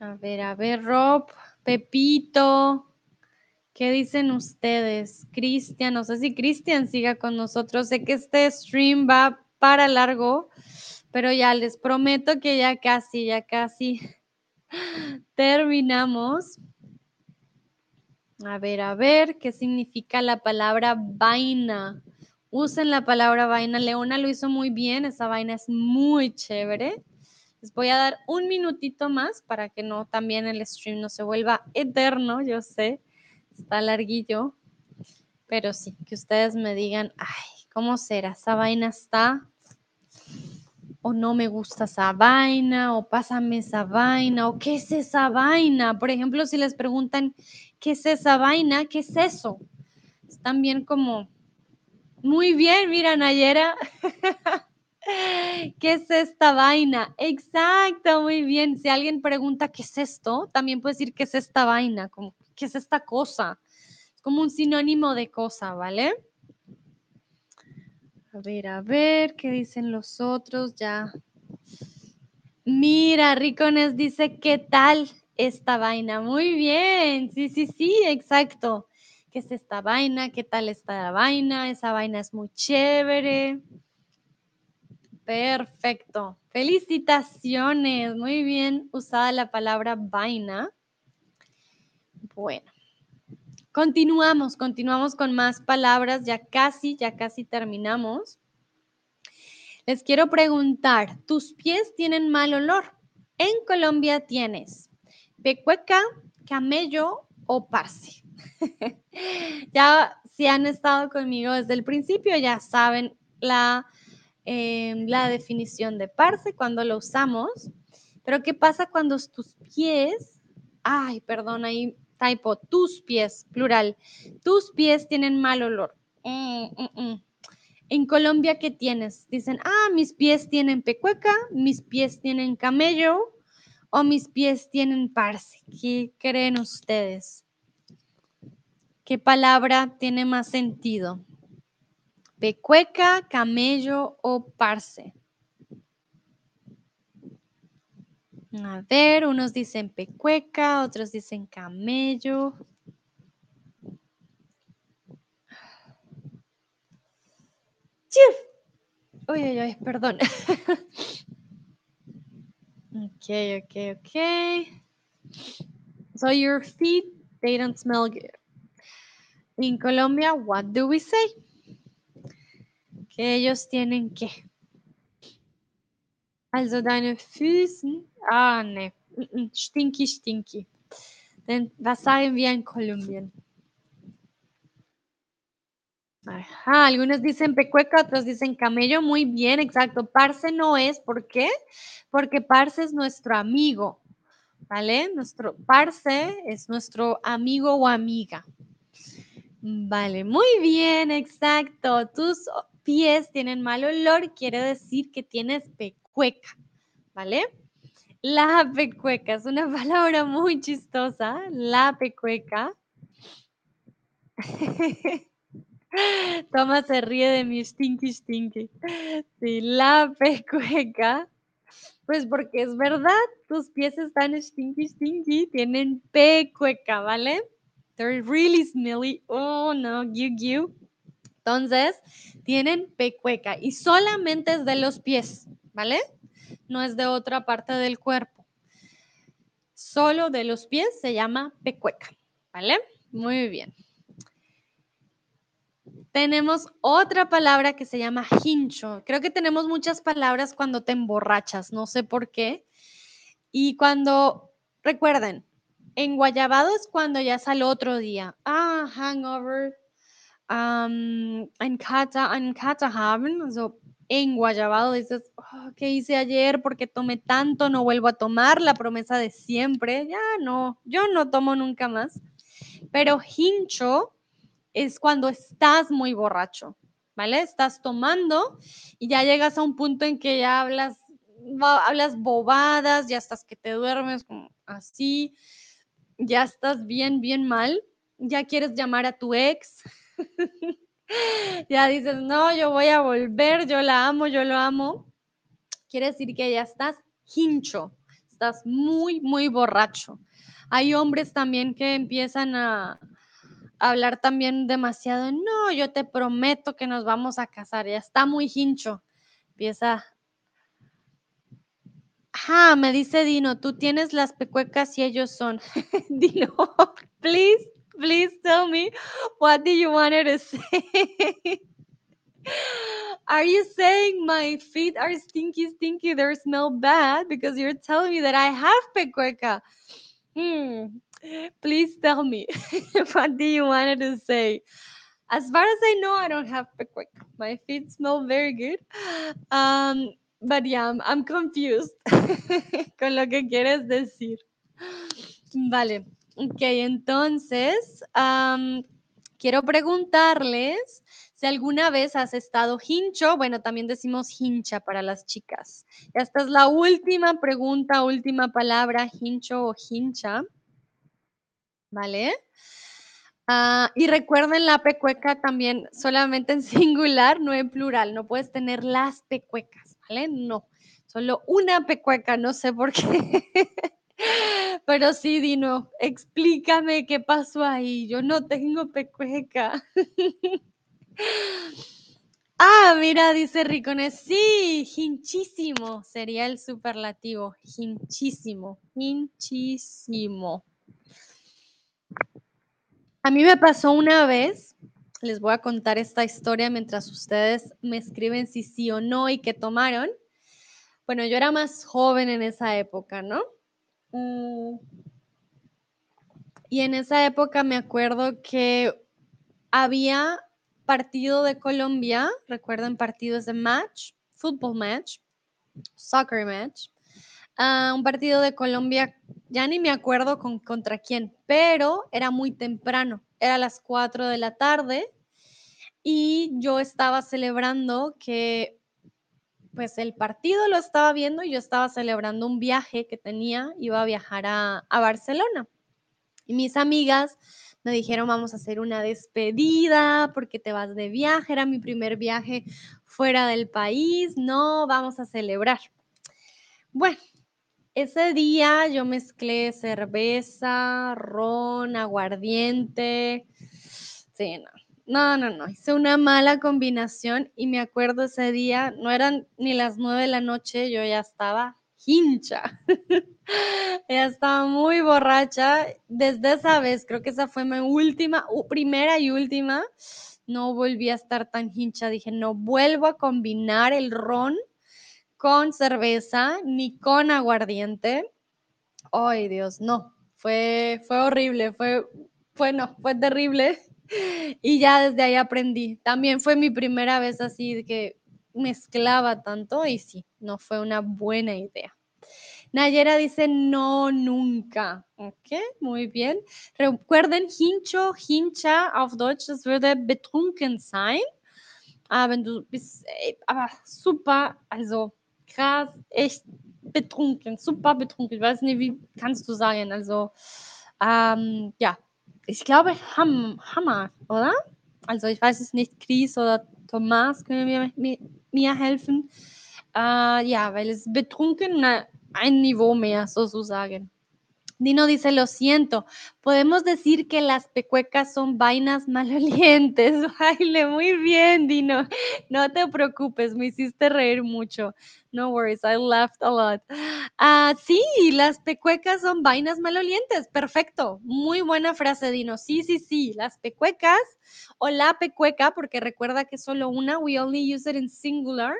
A ver, a ver, Rob, Pepito. ¿Qué dicen ustedes? Cristian, no sé si Cristian siga con nosotros. Sé que este stream va para largo, pero ya les prometo que ya casi, ya casi terminamos. A ver, a ver, ¿qué significa la palabra vaina? Usen la palabra vaina. Leona lo hizo muy bien, esa vaina es muy chévere. Les voy a dar un minutito más para que no también el stream no se vuelva eterno, yo sé, está larguillo, pero sí, que ustedes me digan, ay, ¿cómo será? Esa vaina está, o no me gusta esa vaina, o pásame esa vaina, o qué es esa vaina. Por ejemplo, si les preguntan, ¿qué es esa vaina? ¿Qué es eso? Están bien como, muy bien, mira, Nayera. ¿Qué es esta vaina? Exacto, muy bien. Si alguien pregunta qué es esto, también puede decir qué es esta vaina, como qué es esta cosa. Es como un sinónimo de cosa, ¿vale? A ver, a ver, ¿qué dicen los otros? Ya. Mira, Ricones dice, ¿qué tal esta vaina? Muy bien, sí, sí, sí, exacto. ¿Qué es esta vaina? ¿Qué tal esta vaina? Esa vaina es muy chévere. Perfecto. Felicitaciones. Muy bien usada la palabra vaina. Bueno. Continuamos, continuamos con más palabras. Ya casi, ya casi terminamos. Les quiero preguntar, ¿tus pies tienen mal olor? En Colombia tienes pecueca, camello o parse. ya si han estado conmigo desde el principio, ya saben la la definición de parse cuando lo usamos. Pero ¿qué pasa cuando tus pies, ay, perdón, ahí typo, tus pies, plural, tus pies tienen mal olor? Mm, mm, mm. En Colombia, ¿qué tienes? Dicen, ah, mis pies tienen pecueca, mis pies tienen camello o mis pies tienen parse. ¿Qué creen ustedes? ¿Qué palabra tiene más sentido? Pecueca, camello o parse. A ver, unos dicen pecueca, otros dicen camello. Uy, uy, uy, perdón. ok, ok, ok. So your feet, they don't smell good. In Colombia, what do we say? Que ellos tienen que. Also deine Füßen, ah, ne, stinky, stinky. Denn was sagen wir in Kolumbien? Algunos dicen pecueca, otros dicen camello. Muy bien, exacto. Parce no es, ¿por qué? Porque parce es nuestro amigo, ¿vale? Nuestro parce es nuestro amigo o amiga. Vale, muy bien, exacto. Tus pies tienen mal olor, quiere decir que tienes pecueca, ¿vale? La pecueca es una palabra muy chistosa, la pecueca. Toma se ríe de mi stinky stinky. Sí, la pecueca. Pues porque es verdad, tus pies están stinky stinky, tienen pecueca, ¿vale? They're really smelly. Oh, no, you, you. Entonces, tienen pecueca y solamente es de los pies, ¿vale? No es de otra parte del cuerpo. Solo de los pies se llama pecueca, ¿vale? Muy bien. Tenemos otra palabra que se llama hincho. Creo que tenemos muchas palabras cuando te emborrachas, no sé por qué. Y cuando, recuerden, en Guayabado es cuando ya sale otro día. Ah, hangover. Um, Kata, en Kata haben, en Guayabado dices, oh, ¿qué hice ayer? Porque tomé tanto, no vuelvo a tomar, la promesa de siempre. Ya no, yo no tomo nunca más. Pero hincho es cuando estás muy borracho, ¿vale? Estás tomando y ya llegas a un punto en que ya hablas, hablas bobadas, ya estás que te duermes así, ya estás bien, bien mal, ya quieres llamar a tu ex, ya dices, no, yo voy a volver, yo la amo, yo lo amo. Quiere decir que ya estás hincho, estás muy, muy borracho. Hay hombres también que empiezan a, hablar también demasiado, no, yo te prometo que nos vamos a casar, ya está muy hincho. Empieza. Ah, me dice Dino, tú tienes las pecuecas y ellos son. Dino, please, please tell me what do you want to say? Are you saying my feet are stinky, stinky, they smell bad because you're telling me that I have pecueca? Hmm. Please tell me, what do you want to say? As far as I know, I don't have pickwick. My feet smell very good. Um, but yeah, I'm, I'm confused con lo que quieres decir. Vale, ok, entonces um, quiero preguntarles si alguna vez has estado hincho. Bueno, también decimos hincha para las chicas. Esta es la última pregunta, última palabra, hincho o hincha. ¿Vale? Ah, y recuerden la pecueca también solamente en singular, no en plural. No puedes tener las pecuecas, ¿vale? No, solo una pecueca, no sé por qué. Pero sí, Dino, explícame qué pasó ahí. Yo no tengo pecueca. ah, mira, dice Ricones, sí, hinchísimo sería el superlativo. Hinchísimo, hinchísimo. A mí me pasó una vez, les voy a contar esta historia mientras ustedes me escriben si sí o no y qué tomaron. Bueno, yo era más joven en esa época, ¿no? Mm. Y en esa época me acuerdo que había partido de Colombia, recuerden partidos de match, fútbol match, soccer match, Un partido de Colombia, ya ni me acuerdo con, contra quién, pero era muy temprano, era a las 4 de la tarde y yo estaba celebrando que pues el partido lo estaba viendo y yo estaba celebrando un viaje que tenía, iba a viajar a, a Barcelona. Y mis amigas me dijeron, vamos a hacer una despedida porque te vas de viaje, era mi primer viaje fuera del país, no, vamos a celebrar. Bueno, ese día yo mezclé cerveza, ron, aguardiente. Sí, no. No, no, no. Hice una mala combinación y me acuerdo ese día, no eran ni las nueve de la noche, yo ya estaba hincha. ya estaba muy borracha. Desde esa vez, creo que esa fue mi última, primera y última. No volví a estar tan hincha. Dije, no vuelvo a combinar el ron con cerveza ni con aguardiente. Ay, Dios, no, fue, fue horrible, fue, fue, no, fue terrible. Y ya desde ahí aprendí. También fue mi primera vez así que mezclaba tanto y sí, no fue una buena idea. Nayera dice no, nunca. Ok, muy bien. Recuerden, hincho, hincha auf Deutsch, das würde betrunken sein. Ah, wenn du bist, aber super, also krass, echt betrunken, super betrunken. Ich weiß nicht, wie kannst du sagen? Also, ähm, ja, ich glaube Ham, Hammer, oder? Also, ich weiß es nicht, Chris oder Thomas können mir, mir, mir helfen. Äh, ja, weil es betrunken na, ein Niveau mehr sozusagen. Dino dice, lo siento, podemos decir que las pecuecas son vainas malolientes. Baile, muy bien, Dino. No te preocupes, me hiciste reír mucho. No worries, I laughed a lot. Ah, sí, las pecuecas son vainas malolientes. Perfecto. Muy buena frase, Dino. Sí, sí, sí. Las pecuecas o la pecueca, porque recuerda que solo una, we only use it in singular.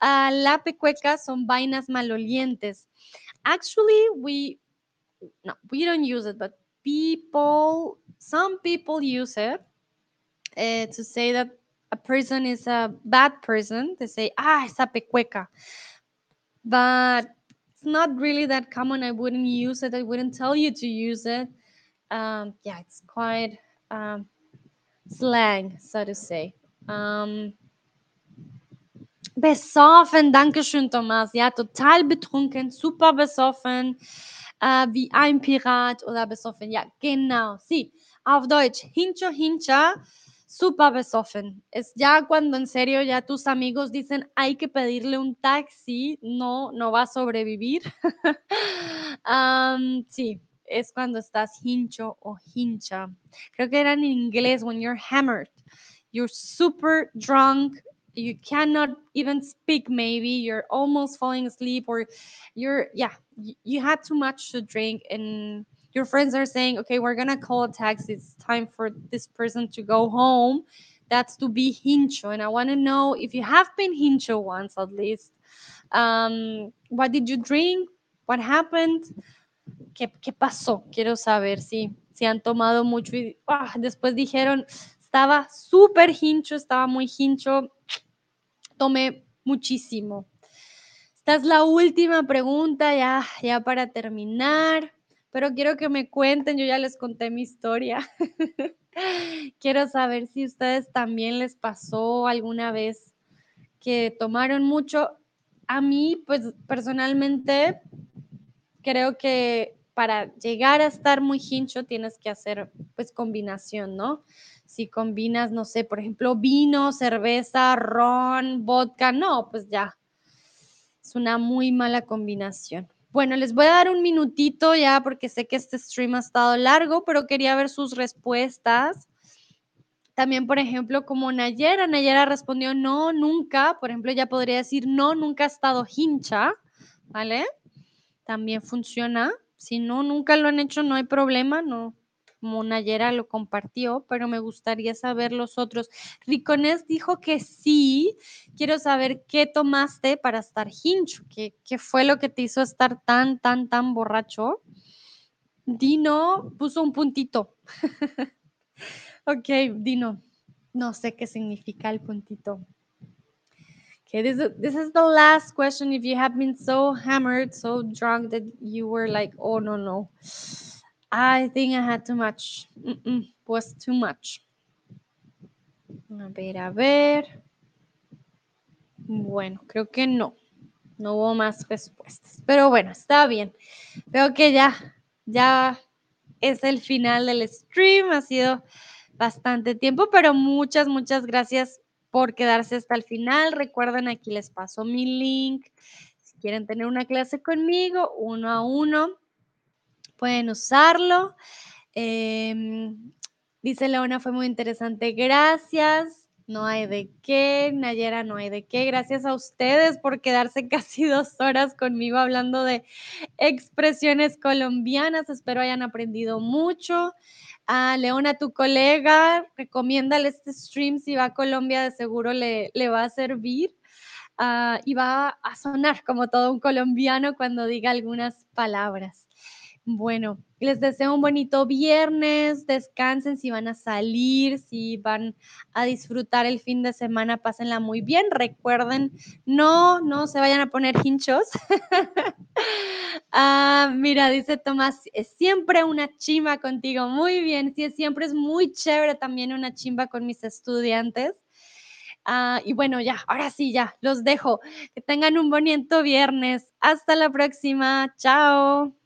Ah, la pecueca son vainas malolientes. Actually, we no, we don't use it, but people, some people use it uh, to say that a person is a bad person. They say, ah, esa pecueca. But it's not really that common. I wouldn't use it. I wouldn't tell you to use it. Um, yeah, it's quite um, slang, so to say. Um, besoffen, danke schön, Thomas. Ja, total betrunken, super besoffen. Äh, wie ein Pirat oder besoffen. Ja, genau, sí. Auf Deutsch, hincho, hincha, super besoffen. Es ya cuando en serio ya tus amigos dicen hay que pedirle un taxi, no, no va a sobrevivir. um, sí, es cuando estás hincho o hincha. Creo que era en inglés, when you're hammered. You're super drunk, you cannot even speak maybe. You're almost falling asleep or you're yeah you had too much to drink and your friends are saying okay we're gonna call a taxi. It's time for this person to go home. That's to be hincho. And i want to know if you have been hincho once at least um, what did you drink? What happened? ¿Qué, qué pasó? Quiero saber si si han tomado mucho y ah, después dijeron estaba súper hincho estaba muy hincho tomé muchísimo. Esta es la última pregunta ya, ya para terminar, pero quiero que me cuenten, yo ya les conté mi historia. quiero saber si ustedes también les pasó alguna vez que tomaron mucho. A mí, pues personalmente, creo que para llegar a estar muy hincho tienes que hacer pues combinación, ¿no? si combinas, no sé, por ejemplo, vino, cerveza, ron, vodka, no, pues ya, es una muy mala combinación. Bueno, les voy a dar un minutito ya porque sé que este stream ha estado largo, pero quería ver sus respuestas. También, por ejemplo, como Nayera, Nayera respondió no, nunca. Por ejemplo, ya podría decir no, nunca ha estado hincha, ¿vale? También funciona. Si no, nunca lo han hecho, no hay problema, no, Monayera lo compartió, pero me gustaría saber los otros. Riconés dijo que sí. Quiero saber qué tomaste para estar hincho, qué, qué fue lo que te hizo estar tan, tan, tan borracho. Dino puso un puntito. ok, Dino, no sé qué significa el puntito. Okay, this is, this is the last question. If you have been so hammered, so drunk that you were like, oh, no, no. I think I had too much. was too much. A ver, a ver. Bueno, creo que no. No hubo más respuestas. Pero bueno, está bien. Veo que ya, ya es el final del stream. Ha sido bastante tiempo, pero muchas, muchas gracias por quedarse hasta el final. Recuerden, aquí les paso mi link. Si quieren tener una clase conmigo, uno a uno, pueden usarlo. Em, dice Leona, fue muy interesante. Gracias. No hay de qué. Nayera, no hay de qué. Gracias a ustedes por quedarse casi dos horas conmigo hablando de expresiones colombianas. Espero hayan aprendido mucho. A Leona, tu colega, recomiéndale este stream. Si va a Colombia, de seguro le, le va a servir. Ah, y va a sonar como todo un colombiano cuando diga algunas palabras. Bueno, les deseo un bonito viernes, descansen si van a salir, si van a disfrutar el fin de semana, pásenla muy bien. Recuerden, no, no se vayan a poner hinchos. ah, mira, dice Tomás, es siempre una chimba contigo. Muy bien, sí, siempre es muy chévere también una chimba con mis estudiantes. Ah, y bueno, ya, ahora sí, ya, los dejo. Que tengan un bonito viernes. Hasta la próxima. Chao.